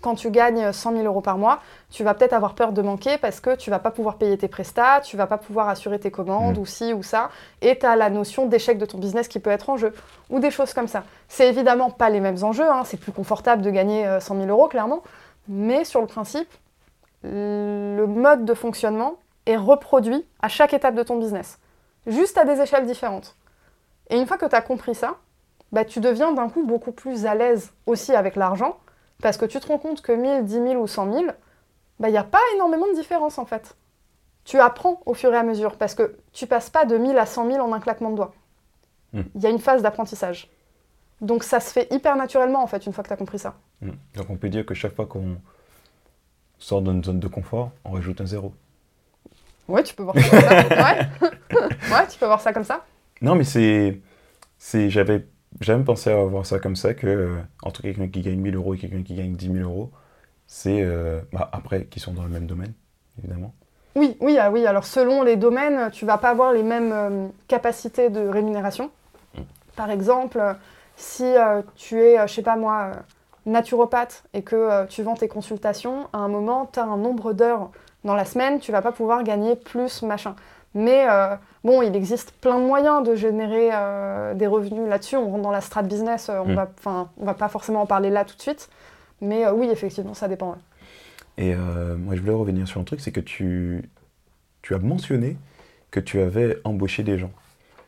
Quand tu gagnes 100 000 euros par mois, tu vas peut-être avoir peur de manquer parce que tu vas pas pouvoir payer tes prestats, tu vas pas pouvoir assurer tes commandes Mm. ou ci ou ça, et tu as la notion d'échec de ton business qui peut être en jeu, ou des choses comme ça. C'est évidemment pas les mêmes enjeux, hein, c'est plus confortable de gagner euh, 100 000 euros, clairement, mais sur le principe, le mode de fonctionnement est reproduit à chaque étape de ton business, juste à des échelles différentes. Et une fois que tu as compris ça, bah, tu deviens d'un coup beaucoup plus à l'aise aussi avec l'argent, parce que tu te rends compte que 1000, 10 000 ou 100 000, bah, il n'y a pas énormément de différence en fait. Tu apprends au fur et à mesure, parce que tu passes pas de 1000 à 100 000 en un claquement de doigts. Hmm. Il y a une phase d'apprentissage. Donc ça se fait hyper naturellement en fait, une fois que tu as compris ça. Mm. Donc on peut dire que chaque fois qu'on sort d'une zone de confort, on rajoute un zéro. Ouais, tu peux voir ça comme ça. Ouais. ouais, tu peux voir ça comme ça. Non, mais c'est. c'est j'avais jamais pensé à voir ça comme ça, que euh, entre quelqu'un qui gagne 1000 euros et quelqu'un qui gagne 10 000 euros, c'est. euh, bah, après, qui sont dans le même domaine, évidemment. Oui, oui, ah oui. Alors selon les domaines, tu vas pas avoir les mêmes euh, capacités de rémunération. Mm. Par exemple, si euh, tu es, je sais pas moi, naturopathe et que tu vends tes consultations, à un moment, tu as un nombre d'heures dans la semaine, tu vas pas pouvoir gagner plus, machin. Mais euh, bon, il existe plein de moyens de générer euh, des revenus là-dessus. On rentre dans la strat business, euh, on Mm. va, enfin, on va pas forcément en parler là tout de suite. Mais euh, oui, effectivement, ça dépend. ouais. Et moi, je voulais revenir sur un truc, c'est que tu, tu as mentionné que tu avais embauché des gens.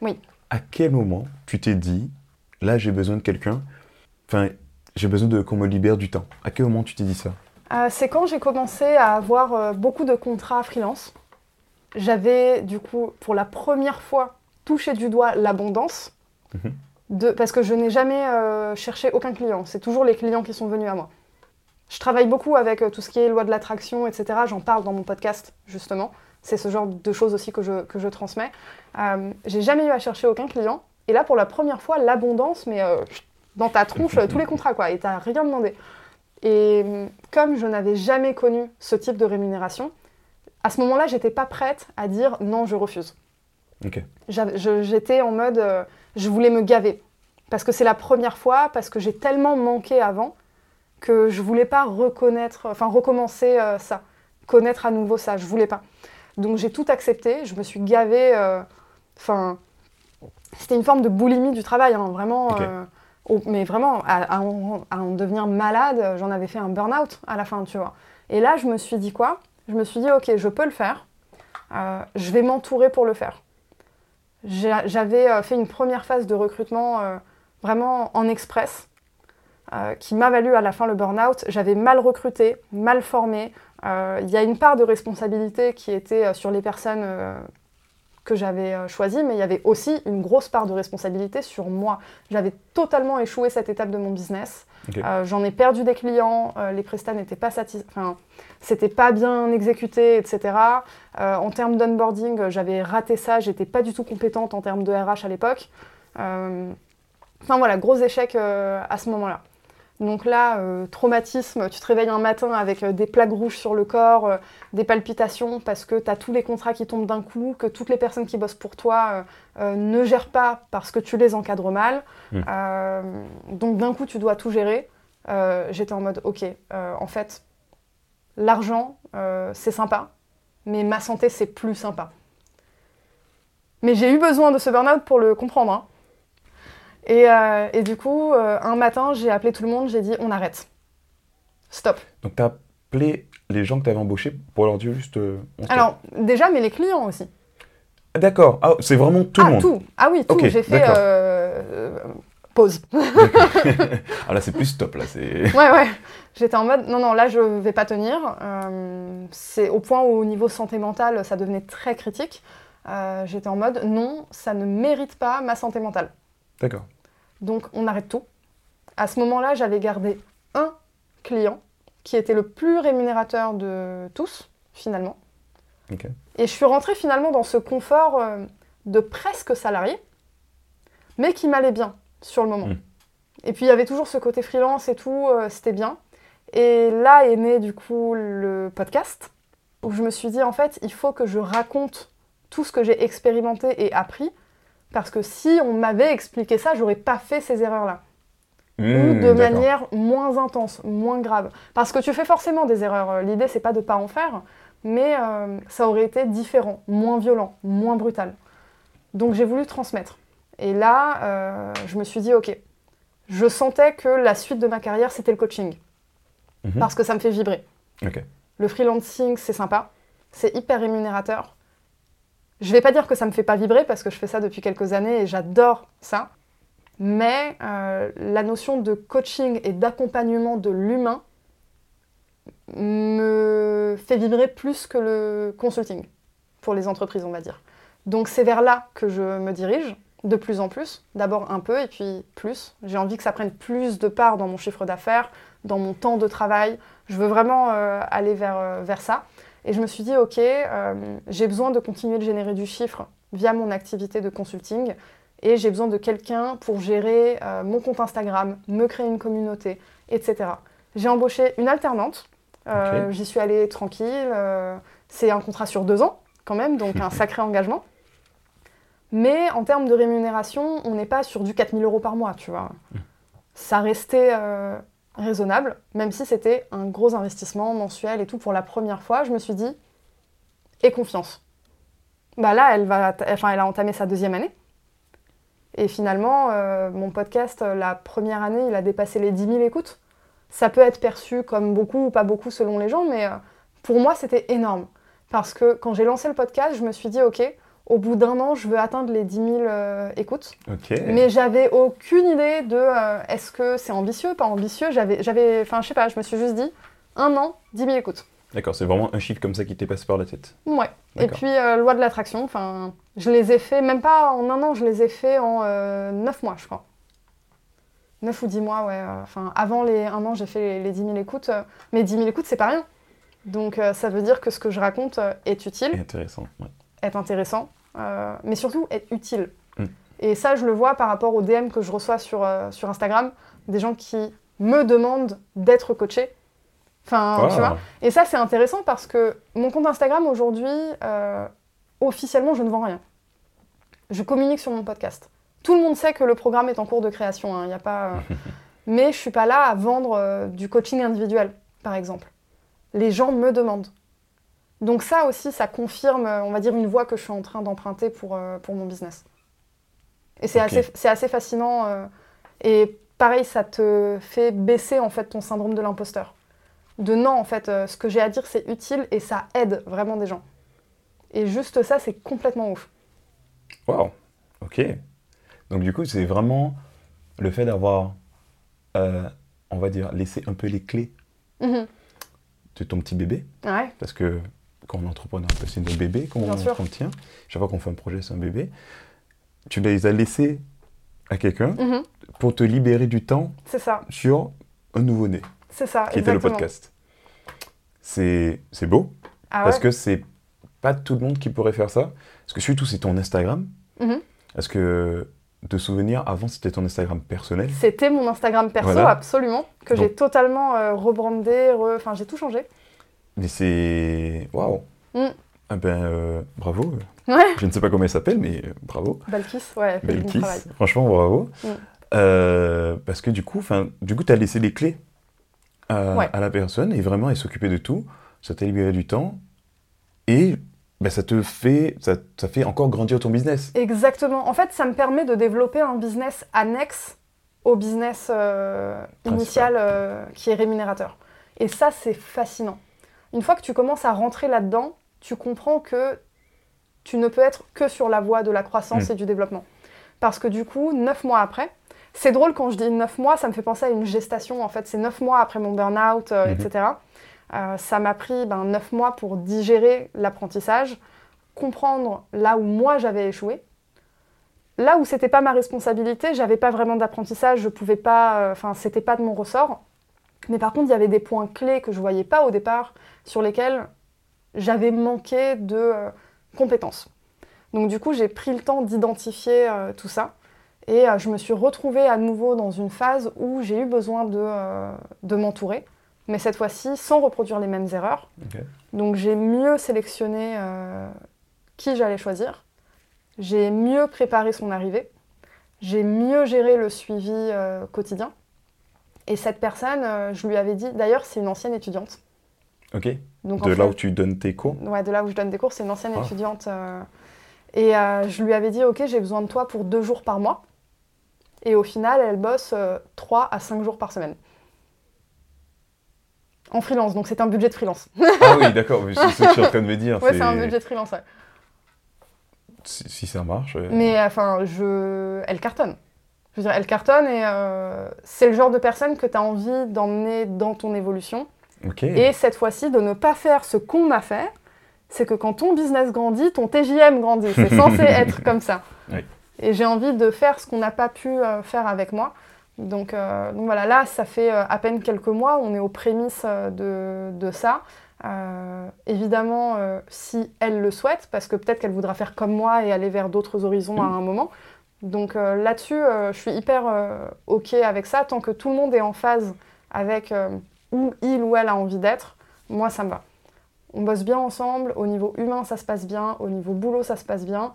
Oui. À quel moment tu t'es dit, là, j'ai besoin de quelqu'un, enfin, j'ai besoin de qu'on me libère du temps? À quel moment tu t'es dit ça? C'est quand j'ai commencé à avoir beaucoup de contrats freelance. J'avais du coup pour la première fois touché du doigt l'abondance, Mhm. de, parce que je n'ai jamais euh, cherché aucun client. C'est toujours les clients qui sont venus à moi. Je travaille beaucoup avec euh, tout ce qui est loi de l'attraction, etc. J'en parle dans mon podcast justement. C'est ce genre de choses aussi que je, que je transmets. Euh, j'ai jamais eu à chercher aucun client. Et là, pour la première fois, l'abondance, mais euh, dans ta tronche, tous les contrats, quoi. Et t'as rien demandé. Et hum, comme je n'avais jamais connu ce type de rémunération, à ce moment-là, j'étais pas prête à dire non, je refuse. J'étais en mode, euh, je voulais me gaver. Parce que c'est la première fois, parce que j'ai tellement manqué avant, que je voulais pas reconnaître, enfin recommencer euh, ça, connaître à nouveau ça, je voulais pas. Donc j'ai tout accepté, je me suis gavée, euh, enfin, c'était une forme de boulimie du travail, hein, vraiment, au- mais vraiment, à, à en, à en devenir malade, j'en avais fait un burn-out à la fin, tu vois. Et là, je me suis dit quoi? Je me suis dit, ok, je peux le faire, euh, je vais m'entourer pour le faire. J'avais euh, fait une première phase de recrutement euh, vraiment en express, qui m'a valu à la fin le burn-out. J'avais mal recruté, mal formé. Il y a une part de responsabilité qui était sur les personnes que j'avais euh, choisies, mais il y avait aussi une grosse part de responsabilité sur moi. J'avais totalement échoué cette étape de mon business. Euh, J'en ai perdu des clients, euh, les prestats n'étaient pas satisfaits, enfin, c'était pas bien exécuté, etc. Euh, en termes d'onboarding, j'avais raté ça, j'étais pas du tout compétente en termes de RH à l'époque. Enfin voilà, gros échec à ce moment-là. Donc là, euh, traumatisme, tu te réveilles un matin avec euh, des plaques rouges sur le corps, euh, des palpitations parce que tu as tous les contrats qui tombent d'un coup, que toutes les personnes qui bossent pour toi euh, ne gèrent pas parce que tu les encadres mal. Mm. Donc d'un coup, tu dois tout gérer. J'étais en mode, ok, en fait, l'argent, c'est sympa, mais ma santé, c'est plus sympa. Mais j'ai eu besoin de ce burn-out pour le comprendre. hein. Et, euh, et du coup, euh, un matin, j'ai appelé tout le monde, j'ai dit on arrête. Stop. Donc, tu as appelé les gens que tu avais embauchés pour leur dire juste. euh, on. Alors, déjà, mais les clients aussi. Ah, D'accord, ah, c'est vraiment tout ah, le monde. tout. Ah oui, tout. Ok, j'ai fait d'accord. pause. Ah là, c'est plus stop, là. C'est... ouais, ouais. J'étais en mode non, non, là, je vais pas tenir. Euh, c'est au point où, au niveau santé mentale, ça devenait très critique. Euh, J'étais en mode non, ça ne mérite pas ma santé mentale. D'accord. Donc on arrête tout. À ce moment-là, j'avais gardé un client qui était le plus rémunérateur de tous, finalement. Et je suis rentrée finalement dans ce confort euh, de presque salarié, mais qui m'allait bien sur le moment. Mm. Et puis il y avait toujours ce côté freelance et tout, euh, c'était bien. Et là est né du coup le podcast, où je me suis dit en fait, il faut que je raconte tout ce que j'ai expérimenté et appris, parce que si on m'avait expliqué ça, j'aurais pas fait ces erreurs-là ou Mmh, de d'accord. manière moins intense, moins grave. Parce que tu fais forcément des erreurs. Euh, L'idée, c'est pas de pas en faire, mais euh, ça aurait été différent, moins violent, moins brutal. Donc j'ai voulu transmettre. Et là, euh, je me suis dit, ok, je sentais que la suite de ma carrière, c'était le coaching. Mhm. Parce que ça me fait vibrer. Le freelancing, c'est sympa, c'est hyper rémunérateur. Je vais pas dire que ça me fait pas vibrer parce que je fais ça depuis quelques années et j'adore ça. Mais euh, la notion de coaching et d'accompagnement de l'humain me fait vibrer plus que le consulting pour les entreprises, on va dire. Donc c'est vers là que je me dirige de plus en plus. D'abord un peu et puis plus. J'ai envie que ça prenne plus de part dans mon chiffre d'affaires, dans mon temps de travail. Je veux vraiment euh, aller vers, euh, vers ça. Et je me suis dit, ok, euh, j'ai besoin de continuer de générer du chiffre via mon activité de consulting. Et j'ai besoin de quelqu'un pour gérer mon compte Instagram, me créer une communauté, etc. J'ai embauché une alternante. J'y suis allée tranquille. c'est un contrat sur deux ans quand même, donc un sacré engagement. Mais en termes de rémunération, on n'est pas sur du 4000 euros par mois, tu vois. Mmh. Ça restait euh, raisonnable, même si c'était un gros investissement mensuel et tout pour la première fois. Je me suis dit, et confiance. Bah là, elle, va, enfin, elle a entamé sa deuxième année. Et finalement, euh, mon podcast, la première année, il a dépassé les 10 000 écoutes. Ça peut être perçu comme beaucoup ou pas beaucoup selon les gens, mais euh, pour moi, c'était énorme. Parce que quand j'ai lancé le podcast, je me suis dit, OK, au bout d'un an, je veux atteindre les 10 000 euh, écoutes. Mais j'avais aucune idée de euh, est-ce que c'est ambitieux, pas ambitieux. J'avais, enfin, je sais pas, je me suis juste dit un an, 10 000 écoutes. D'accord, c'est vraiment un chiffre comme ça qui t'est passé par la tête. Ouais. Et puis, euh, loi de l'attraction, enfin, je les ai fait, même pas en un an, je les ai fait en 9 mois, je crois. 9 ou 10 mois, ouais. Enfin, avant les un an, j'ai fait les, les 10 000 écoutes. mais 10 000 écoutes, c'est pas rien. Donc, ça veut dire que ce que je raconte est utile. intéressant, ouais être intéressant, euh, mais surtout être utile. Mm. Et ça, je le vois par rapport aux DM que je reçois sur, euh, sur Instagram, des gens qui me demandent d'être coaché. Enfin, tu vois. Et ça, c'est intéressant parce que mon compte Instagram aujourd'hui, euh, officiellement, je ne vends rien. Je communique sur mon podcast. Tout le monde sait que le programme est en cours de création. Il hein, a pas. mais je suis pas là à vendre du coaching individuel, par exemple. Les gens me demandent. Donc ça aussi, ça confirme, on va dire, une voie que je suis en train d'emprunter pour, euh, pour mon business. Et c'est assez, assez, fascinant. Euh, et pareil, ça te fait baisser en fait ton syndrome de l'imposteur. De non, en fait, euh, ce que j'ai à dire, c'est utile et ça aide vraiment des gens. Et juste ça, c'est complètement ouf. Waouh, ok. Donc du coup, c'est vraiment le fait d'avoir, on va dire, laissé un peu les clés mhm. de ton petit bébé. Ouais. Parce que quand on est entrepreneur, c'est nos bébés qu'on tient. Chaque fois qu'on fait un projet, c'est un bébé. Tu les as laissés à quelqu'un mhm. pour te libérer du temps ça. sur un nouveau-né. C'est ça, Qui était le podcast. C'est beau. Ah parce que c'est pas tout le monde qui pourrait faire ça. Parce que surtout, c'est ton Instagram. Mhm. Est-ce que de souvenir, avant, c'était ton Instagram personnel? C'était mon Instagram perso, absolument. Que j'ai totalement euh, rebrandé, enfin, j'ai tout changé. Mais c'est. Waouh! Mm. Ah ben, euh, bravo. Ouais. Je ne sais pas comment elle s'appelle, mais euh, bravo. Balkis, ouais, Balkis, franchement, bravo. Mm. Euh, parce que du coup, du coup, tu as laissé les clés à la personne et vraiment, elle s'occupait de tout. Ça t'a libéré du temps et ben, ça te fait, ça, ça, fait encore grandir ton business. Exactement. En fait, ça me permet de développer un business annexe au business initial qui est rémunérateur. Et ça, c'est fascinant une fois que tu commences à rentrer là-dedans, tu comprends que tu ne peux être que sur la voie de la croissance mm. et du développement. Parce que du coup, neuf mois après, c'est drôle quand je dis neuf mois, ça me fait penser à une gestation. En fait, c'est neuf mois après mon burn-out, euh, mm-hmm. etc. Euh, ça m'a pris ben, neuf mois pour digérer l'apprentissage, comprendre là où moi j'avais échoué. Là où c'était pas ma responsabilité, j'avais pas vraiment d'apprentissage, je pouvais pas, euh, enfin, c'était pas de mon ressort. Mais par contre, il y avait des points clés que je voyais pas au départ, sur lesquels j'avais manqué de euh, compétences. Donc du coup, j'ai pris le temps d'identifier euh, tout ça. Et euh, je me suis retrouvée à nouveau dans une phase où j'ai eu besoin de, m'entourer, mais cette fois-ci sans reproduire les mêmes erreurs. Donc j'ai mieux sélectionné qui j'allais choisir, j'ai mieux préparé son arrivée, j'ai mieux géré le suivi quotidien. Et cette personne, je lui avais dit, d'ailleurs c'est une ancienne étudiante, Ok. Donc, de là où tu donnes tes cours Ouais, de là où je donne des cours, c'est une ancienne ah. étudiante. Euh, et euh, je lui avais dit, ok, j'ai besoin de toi pour deux jours par mois. Et au final, elle bosse euh, trois à cinq jours par semaine. En freelance, donc c'est un budget de freelance. ah oui, d'accord, c'est ce que je suis en train de me dire. Ouais, c'est un budget de freelance, ouais. Si, ça marche. Mais enfin, je... elle cartonne. Je veux dire, elle cartonne et euh, c'est le genre de personne que tu as envie d'emmener dans ton évolution. Et cette fois-ci, de ne pas faire ce qu'on a fait, c'est que quand ton business grandit, ton TJM grandit. C'est censé être comme ça. Oui. Et j'ai envie de faire ce qu'on n'a pas pu euh, faire avec moi. Donc, euh, donc voilà, là, ça fait à peine quelques mois, on est aux prémices de, de ça. Euh, évidemment, euh, si elle le souhaite, parce que peut-être qu'elle voudra faire comme moi et aller vers d'autres horizons à un moment. Donc euh, là-dessus, euh, je suis hyper euh, OK avec ça. Tant que tout le monde est en phase avec où il ou elle a envie d'être, moi, ça me va. On bosse bien ensemble, au niveau humain, ça se passe bien, au niveau boulot, ça se passe bien.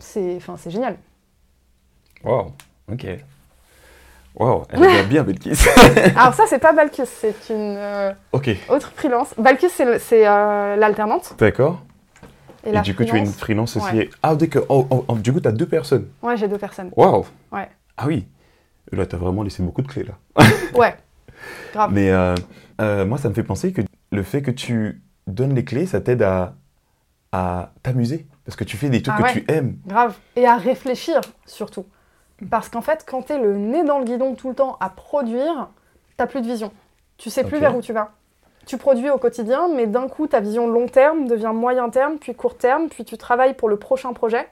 C'est génial. Wow. Ok. Wow. Elle est bien, Belkis. Alors ça, c'est pas Balkis, c'est une autre freelance. Balkis, c'est l'alternante. D'accord. Et, du coup, tu es une freelance- aussi. Ouais. Ah, d'accord. Oh, oh, oh, du coup, tu as deux personnes. Ouais, j'ai deux personnes. Waouh. Ouais. Ah oui. Là, tu as vraiment laissé beaucoup de clés, là. Ouais, grave. Mais euh, euh, moi, ça me fait penser que le fait que tu donnes les clés, ça t'aide à, à t'amuser. Parce que tu fais des trucs Ah que ouais. tu aimes. Grave. Et à réfléchir, surtout. Parce qu'en fait, quand t'es le nez dans le guidon tout le temps à produire, t'as plus de vision. Tu sais plus vers où tu vas. Tu produis au quotidien, mais d'un coup, ta vision long terme devient moyen terme, puis court terme, puis tu travailles pour le prochain projet.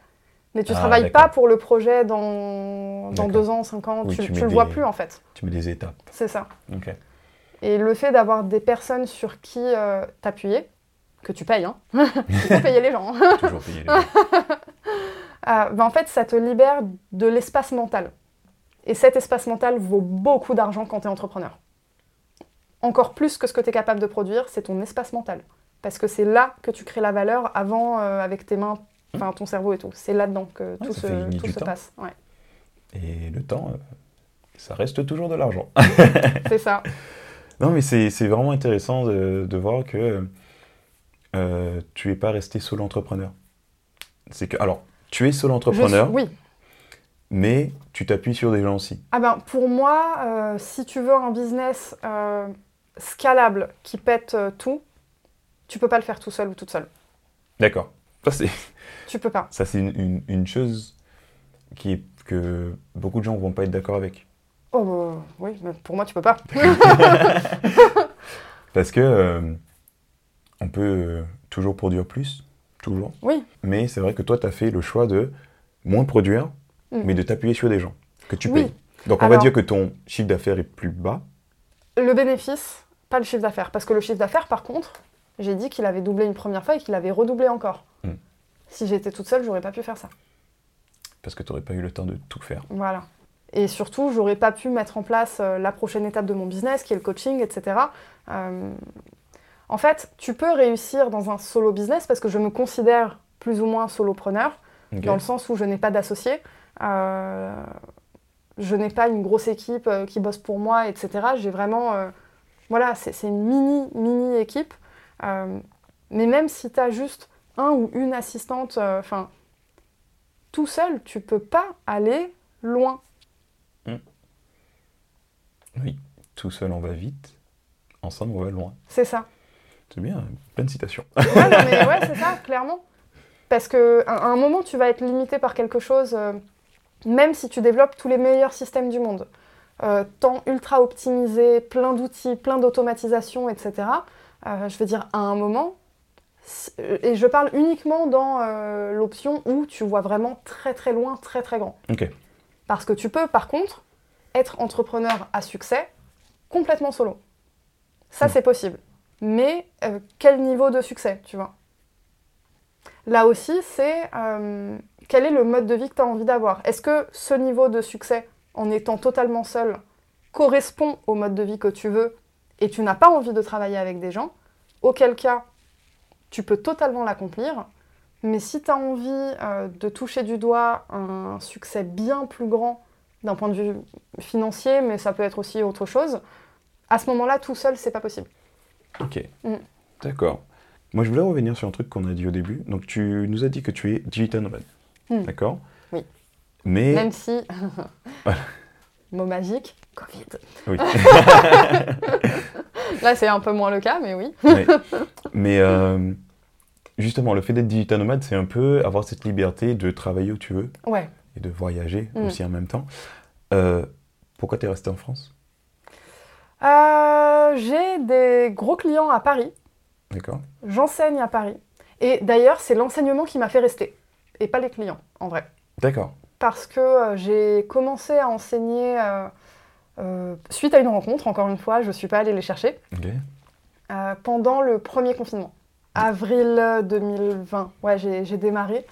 Mais tu Ah, travailles pas pour le projet dans, dans deux ans, cinq ans. Oui, tu mets le vois des- plus, en fait. Tu mets des étapes. C'est ça. Et le fait d'avoir des personnes sur qui euh, t'appuyer, que tu payes, hein. Faut payer les gens. hein. Toujours payer les gens. Euh, ben, en fait, ça te libère de l'espace mental. Et cet espace mental vaut beaucoup d'argent quand tu es entrepreneur. Encore plus que ce que tu es capable de produire, c'est ton espace mental. Parce que c'est là que tu crées la valeur avant euh, avec tes mains, enfin ton cerveau et tout. C'est là-dedans que tout se, tout passe. Ouais, Et le temps, euh, ça reste toujours de l'argent. c'est ça. Non, mais c'est vraiment intéressant de, de voir que euh, tu es pas resté solo entrepreneur. C'est que, alors, tu es solo entrepreneur, suis- oui. mais tu t'appuies sur des gens aussi. Ah ben, pour moi, euh, si tu veux un business scalable qui pète euh, tout, tu peux pas le faire tout seul ou toute seule. D'accord. Ça, c'est Tu peux pas. ça, c'est une, une- une chose qui est, que beaucoup de gens vont pas être d'accord avec. Oh bah, oui, mais pour moi, tu peux pas. Parce que euh, on peut euh, toujours produire plus, toujours. Oui. Mais c'est vrai que toi, tu as fait le choix de moins produire, Mm. mais de t'appuyer sur des gens que tu Oui. payes. Donc on va dire que ton chiffre d'affaires est plus bas. Le bénéfice, pas le chiffre d'affaires. Parce que le chiffre d'affaires, par contre, j'ai dit qu'il avait doublé une première fois et qu'il avait redoublé encore. Mm. Si j'étais toute seule, j'aurais pas pu faire ça. Parce que tu n'aurais pas eu le temps de tout faire. Voilà. Et surtout, j'aurais pas pu mettre en place euh, la prochaine étape de mon business, qui est le coaching, etc. Euh, En fait, tu peux réussir dans un solo business parce que je me considère plus ou moins solopreneur, dans le sens où je n'ai pas d'associé. Euh, je n'ai pas une grosse équipe qui bosse pour moi, etc. J'ai vraiment. Voilà, c'est une mini, mini équipe. Euh, mais même si tu as juste un ou une assistante, euh, enfin, tout seul, tu peux pas aller loin. Oui, tout seul on va vite, ensemble on va loin. C'est ça. C'est bien, pleine citation. Ouais, non, mais ouais, c'est ça, clairement. Parce que à à un moment, tu vas être limité par quelque chose, euh, même si tu développes tous les meilleurs systèmes du monde. Euh, temps ultra optimisé, plein d'outils, plein d'automatisation, etc. Euh, je veux dire, à un moment, euh, et je parle uniquement dans euh, l'option où tu vois vraiment très très loin, très très grand. Ok. Parce que tu peux, par contre, être entrepreneur à succès complètement solo. Ça, Mm. c'est possible. Mais quel niveau de succès, tu vois? Là aussi, c'est quel est le mode de vie que tu as envie d'avoir? Est-ce que ce niveau de succès, en étant totalement seul, correspond au mode de vie que tu veux et tu n'as pas envie de travailler avec des gens Auquel cas, tu peux totalement l'accomplir. Mais si tu as envie euh, de toucher du doigt un succès bien plus grand d'un point de vue financier, mais ça peut être aussi autre chose, à ce moment-là, tout seul, c'est pas possible. Ok. Mm. D'accord. Moi, je voulais revenir sur un truc qu'on a dit au début. Donc, tu nous as dit que tu es digital nomade. Mm. D'accord? Mais. Même si, mot magique, Covid. Oui. Là, c'est un peu moins le cas, mais oui. Mais euh, justement, le fait d'être digital nomade, c'est un peu avoir cette liberté de travailler où tu veux Ouais. et de voyager Mm. aussi en même temps. Euh, pourquoi tu es resté en France? Euh, J'ai des gros clients à Paris. D'accord. J'enseigne à Paris. Et d'ailleurs, c'est l'enseignement qui m'a fait rester. Et pas les clients, en vrai. D'accord. Parce que euh, j'ai commencé à enseigner euh, euh, suite à une rencontre, encore une fois, je ne suis pas allée les chercher, pendant le premier confinement. Avril 2020, ouais, j'ai démarré.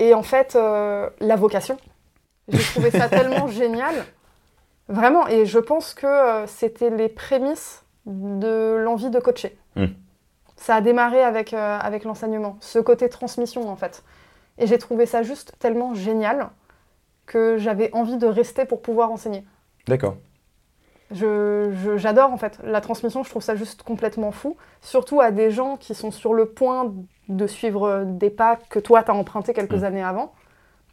Et en fait, la vocation, j'ai trouvé ça tellement génial. Vraiment, et je pense que euh, c'était les prémices de l'envie de coacher. Hmm. Ça a démarré avec, euh, avec l'enseignement, ce côté transmission en fait. Et j'ai trouvé ça juste tellement génial que j'avais envie de rester pour pouvoir enseigner. D'accord. Je- je- J'adore en fait la transmission, je trouve ça juste complètement fou, surtout à des gens qui sont sur le point de suivre des pas que toi t'as emprunté quelques Mm. années avant.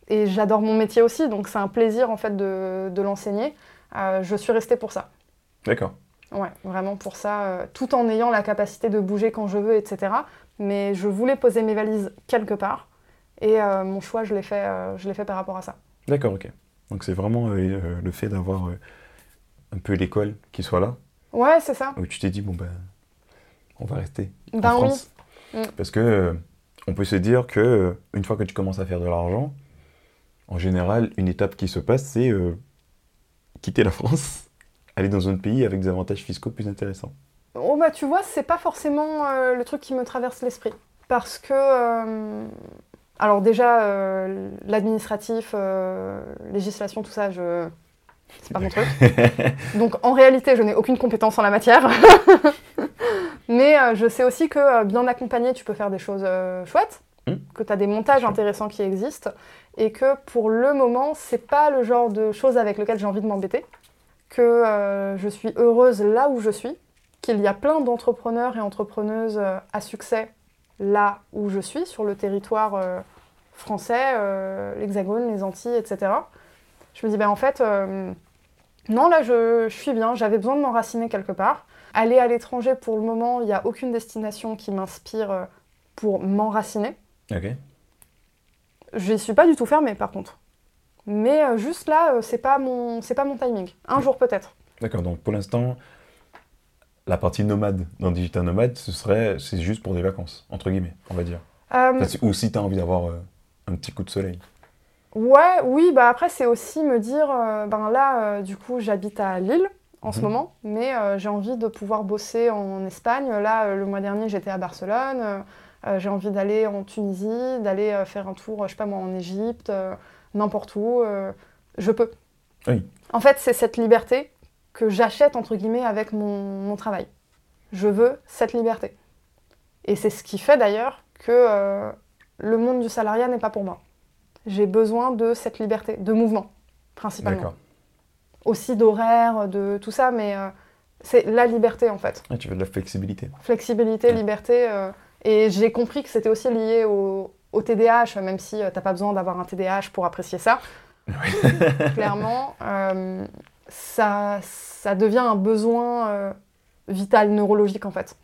Et j'adore mon métier aussi, donc c'est un plaisir en fait de, de l'enseigner. Euh, je suis restée pour ça. D'accord. Ouais, vraiment pour ça, euh, tout en ayant la capacité de bouger quand je veux, etc. Mais je voulais poser mes valises quelque part, et euh, mon choix, je l'ai fait, je l'ai fait par rapport à ça. D'accord, ok. Donc c'est vraiment euh, euh, le fait d'avoir euh, un peu l'école qui soit là, Ouais, c'est ça. où tu t'es dit, bon ben, on va rester en Ben oui. France. Mm. Parce que euh, on peut se dire que une fois que tu commences à faire de l'argent, en général, une étape qui se passe, c'est quitter la France, aller dans un autre pays avec des avantages fiscaux plus intéressants. Oh bah tu vois, c'est pas forcément le truc qui me traverse l'esprit. Parce que, alors déjà, euh, l'administratif, euh, législation, tout ça, je... c'est pas mon truc. Donc en réalité, je n'ai aucune compétence en la matière. Mais euh, je sais aussi que bien accompagné, tu peux faire des choses chouettes, Mm. que tu as des montages intéressants qui existent, et que pour le moment, c'est pas le genre de choses avec lequel j'ai envie de m'embêter, que je suis heureuse là où je suis, qu'il y a plein d'entrepreneurs et entrepreneuses à succès là où je suis, sur le territoire euh, français, euh, l'Hexagone, les Antilles, etc. Je me dis, ben en fait, euh, non, là, je, je suis bien, j'avais besoin de m'enraciner quelque part. Aller à l'étranger, pour le moment, il n'y a aucune destination qui m'inspire pour m'enraciner. Ok. Je n'y suis pas du tout fermée, par contre. Mais juste là, c'est pas mon, c'est pas mon timing. Un jour peut-être. D'accord, donc pour l'instant, la partie nomade dans Digital Nomade, ce serait, c'est juste pour des vacances, entre guillemets, on va dire. Euh, Enfin, ou si tu as envie d'avoir euh, un petit coup de soleil. Ouais, oui, bah après c'est aussi me dire, euh, ben là, euh, du coup, j'habite à Lille en ce Mhm. moment, mais j'ai envie de pouvoir bosser en Espagne. Là, le mois dernier, j'étais à Barcelone. j'ai envie d'aller en Tunisie, d'aller faire un tour, je sais pas moi, en Égypte, n'importe où. je peux. Oui. En fait, c'est cette liberté que j'achète entre guillemets avec mon, mon travail. Je veux cette liberté. Et c'est ce qui fait d'ailleurs que euh, le monde du salariat n'est pas pour moi. J'ai besoin de cette liberté, de mouvement, principalement. D'accord. Aussi d'horaire, de tout ça, mais euh, c'est la liberté en fait. Ah, tu veux de la flexibilité. Flexibilité, Ouais. liberté. euh, et j'ai compris que c'était aussi lié au, au TDAH, même si t'as pas besoin d'avoir un TDAH pour apprécier ça. Clairement, euh, ça, ça devient un besoin euh, vital, neurologique en fait.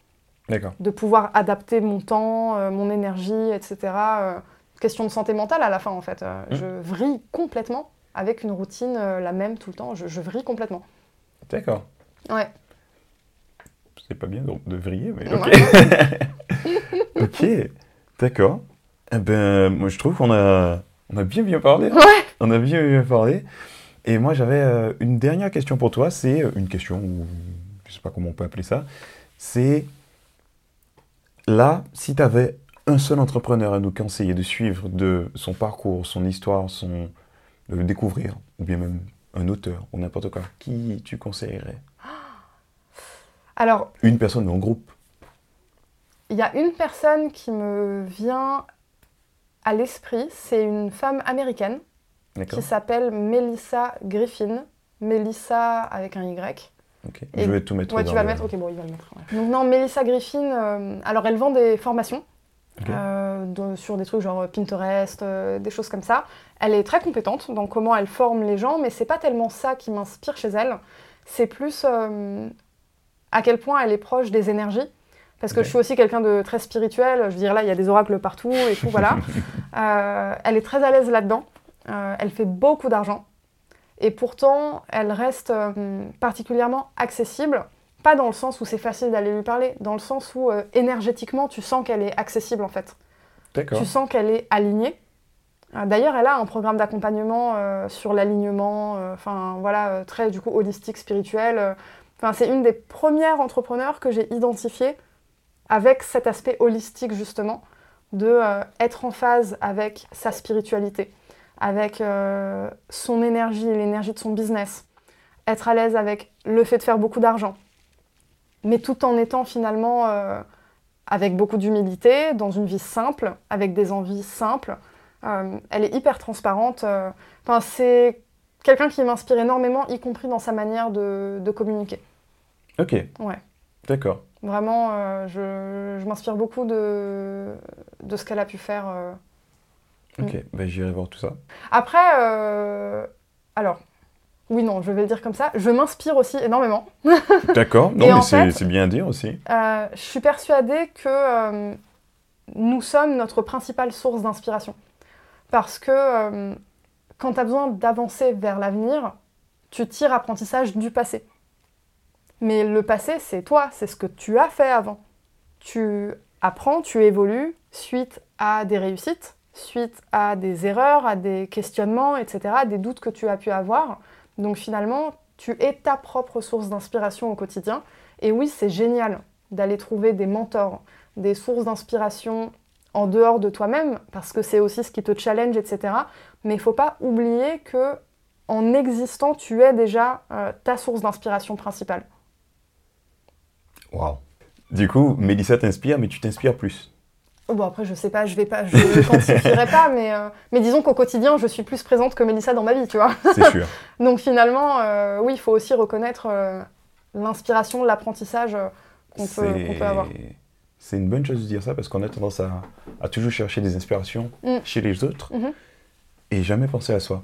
D'accord. de pouvoir adapter mon temps, euh, mon énergie, etc. Euh, question de santé mentale à la fin en fait. Euh, Mm. Je vrille complètement avec une routine la même tout le temps. Je, je vrille complètement. D'accord. Ouais. C'est pas bien de vriller, mais Ouais. ok. ok. D'accord. Eh ben, moi, je trouve qu'on a, on a bien bien parlé. Ouais. On a bien bien parlé. Et moi, j'avais euh, une dernière question pour toi. C'est euh, une question, ou je sais pas comment on peut appeler ça. C'est là, si tu avais un seul entrepreneur à nous conseiller de suivre de son parcours, son histoire, son de découvrir, ou bien même un auteur ou n'importe quoi, qui tu conseillerais? Alors, Une personne ou un groupe il y a une personne qui me vient à l'esprit. C'est une femme américaine. Qui s'appelle Melissa Griffin. Melissa avec un Y. Ok. Et- Je vais tout mettre Ouais, tu vas le mettre Ok, bon, il va le mettre. ouais. Donc, non, Melissa Griffin, euh, alors elle vend des formations euh, de- sur des trucs genre Pinterest, euh, des choses comme ça. Elle est très compétente dans comment elle forme les gens, mais c'est pas tellement ça qui m'inspire chez elle. C'est plus à quel point elle est proche des énergies. Parce que je suis aussi quelqu'un de très spirituel. Je veux dire, là, il y a des oracles partout et tout, voilà. Elle est très à l'aise là-dedans. Euh, elle fait beaucoup d'argent. et pourtant elle reste euh, particulièrement accessible. Pas dans le sens où c'est facile d'aller lui parler, dans le sens où euh, énergétiquement tu sens qu'elle est accessible en fait. Tu sens qu'elle est alignée. D'ailleurs, elle a un programme d'accompagnement sur l'alignement, enfin voilà, très du coup holistique, spirituel. Enfin, c'est une des premières entrepreneurs que j'ai identifiées avec cet aspect holistique justement, de euh, être en phase avec sa spiritualité, avec euh, son énergie, l'énergie de son business, être à l'aise avec le fait de faire beaucoup d'argent, mais tout en étant finalement euh, avec beaucoup d'humilité, dans une vie simple, avec des envies simples. Euh, elle est hyper transparente. Enfin, c'est quelqu'un qui m'inspire énormément, y compris dans sa manière de, de communiquer. Ok. Ouais. D'accord. Vraiment, je, je m'inspire beaucoup de, de ce qu'elle a pu faire. Euh. Ok. Bah, j'irai voir tout ça. Après, euh, alors, oui, non, je vais le dire comme ça, je m'inspire aussi énormément. D'accord. Non, mais c'est bien à dire aussi. Euh, je suis persuadée que euh, nous sommes notre principale source d'inspiration. Parce que euh, quand tu as besoin d'avancer vers l'avenir, tu tires apprentissage du passé. Mais le passé, c'est toi, c'est ce que tu as fait avant. Tu apprends, tu évolues suite à des réussites, suite à des erreurs, à des questionnements, etc., des doutes que tu as pu avoir. Donc finalement, tu es ta propre source d'inspiration au quotidien. Et oui, c'est génial d'aller trouver des mentors, des sources d'inspiration en dehors de toi-même, parce que c'est aussi ce qui te challenge, etc. Mais il faut pas oublier que en existant, tu es déjà euh, ta source d'inspiration principale. Waouh. Du coup, Mélissa t'inspire, mais tu t'inspires plus. Oh, Bon après, je sais pas, je vais pas, je ne quantifierai pas, mais, euh, mais disons qu'au quotidien, je suis plus présente que Mélissa dans ma vie, tu vois. C'est sûr. Donc finalement, euh, oui, il faut aussi reconnaître euh, l'inspiration, l'apprentissage qu'on peut, avoir. C'est une bonne chose de dire ça parce qu'on a tendance à, à toujours chercher des inspirations Mm. chez les autres Mhm. et jamais penser à soi.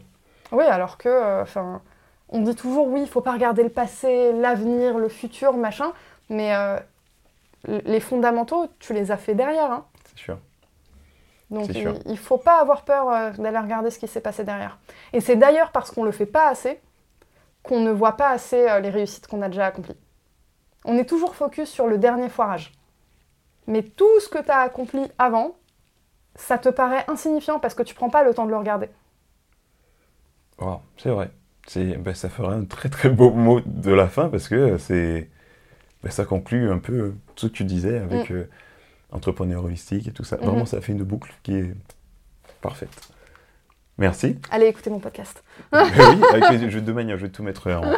Oui, alors que, enfin, on dit toujours oui, il faut pas regarder le passé, l'avenir, le futur, machin, mais les fondamentaux, tu les as fait derrière. hein. C'est sûr. Donc il, il faut pas avoir peur euh, d'aller regarder ce qui s'est passé derrière. Et c'est d'ailleurs parce qu'on le fait pas assez qu'on ne voit pas assez euh, les réussites qu'on a déjà accomplies. On est toujours focus sur le dernier foirage. Mais tout ce que tu as accompli avant, ça te paraît insignifiant parce que tu prends pas le temps de le regarder. Wow, c'est vrai. Ben, ça fera un très très beau mot de la fin parce que c'est, ben, ça conclut un peu tout ce que tu disais avec euh, entrepreneur holistique et tout ça. Mhm. Vraiment, ça fait une boucle qui est parfaite. Merci. Allez écouter mon podcast. Ben oui, avec de manière, je vais tout mettre en,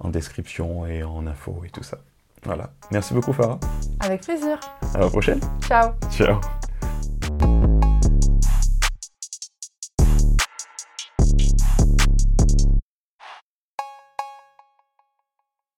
en description et en info et tout ça. Voilà. Merci beaucoup, Farah. Avec plaisir. À la prochaine. Ciao. Ciao.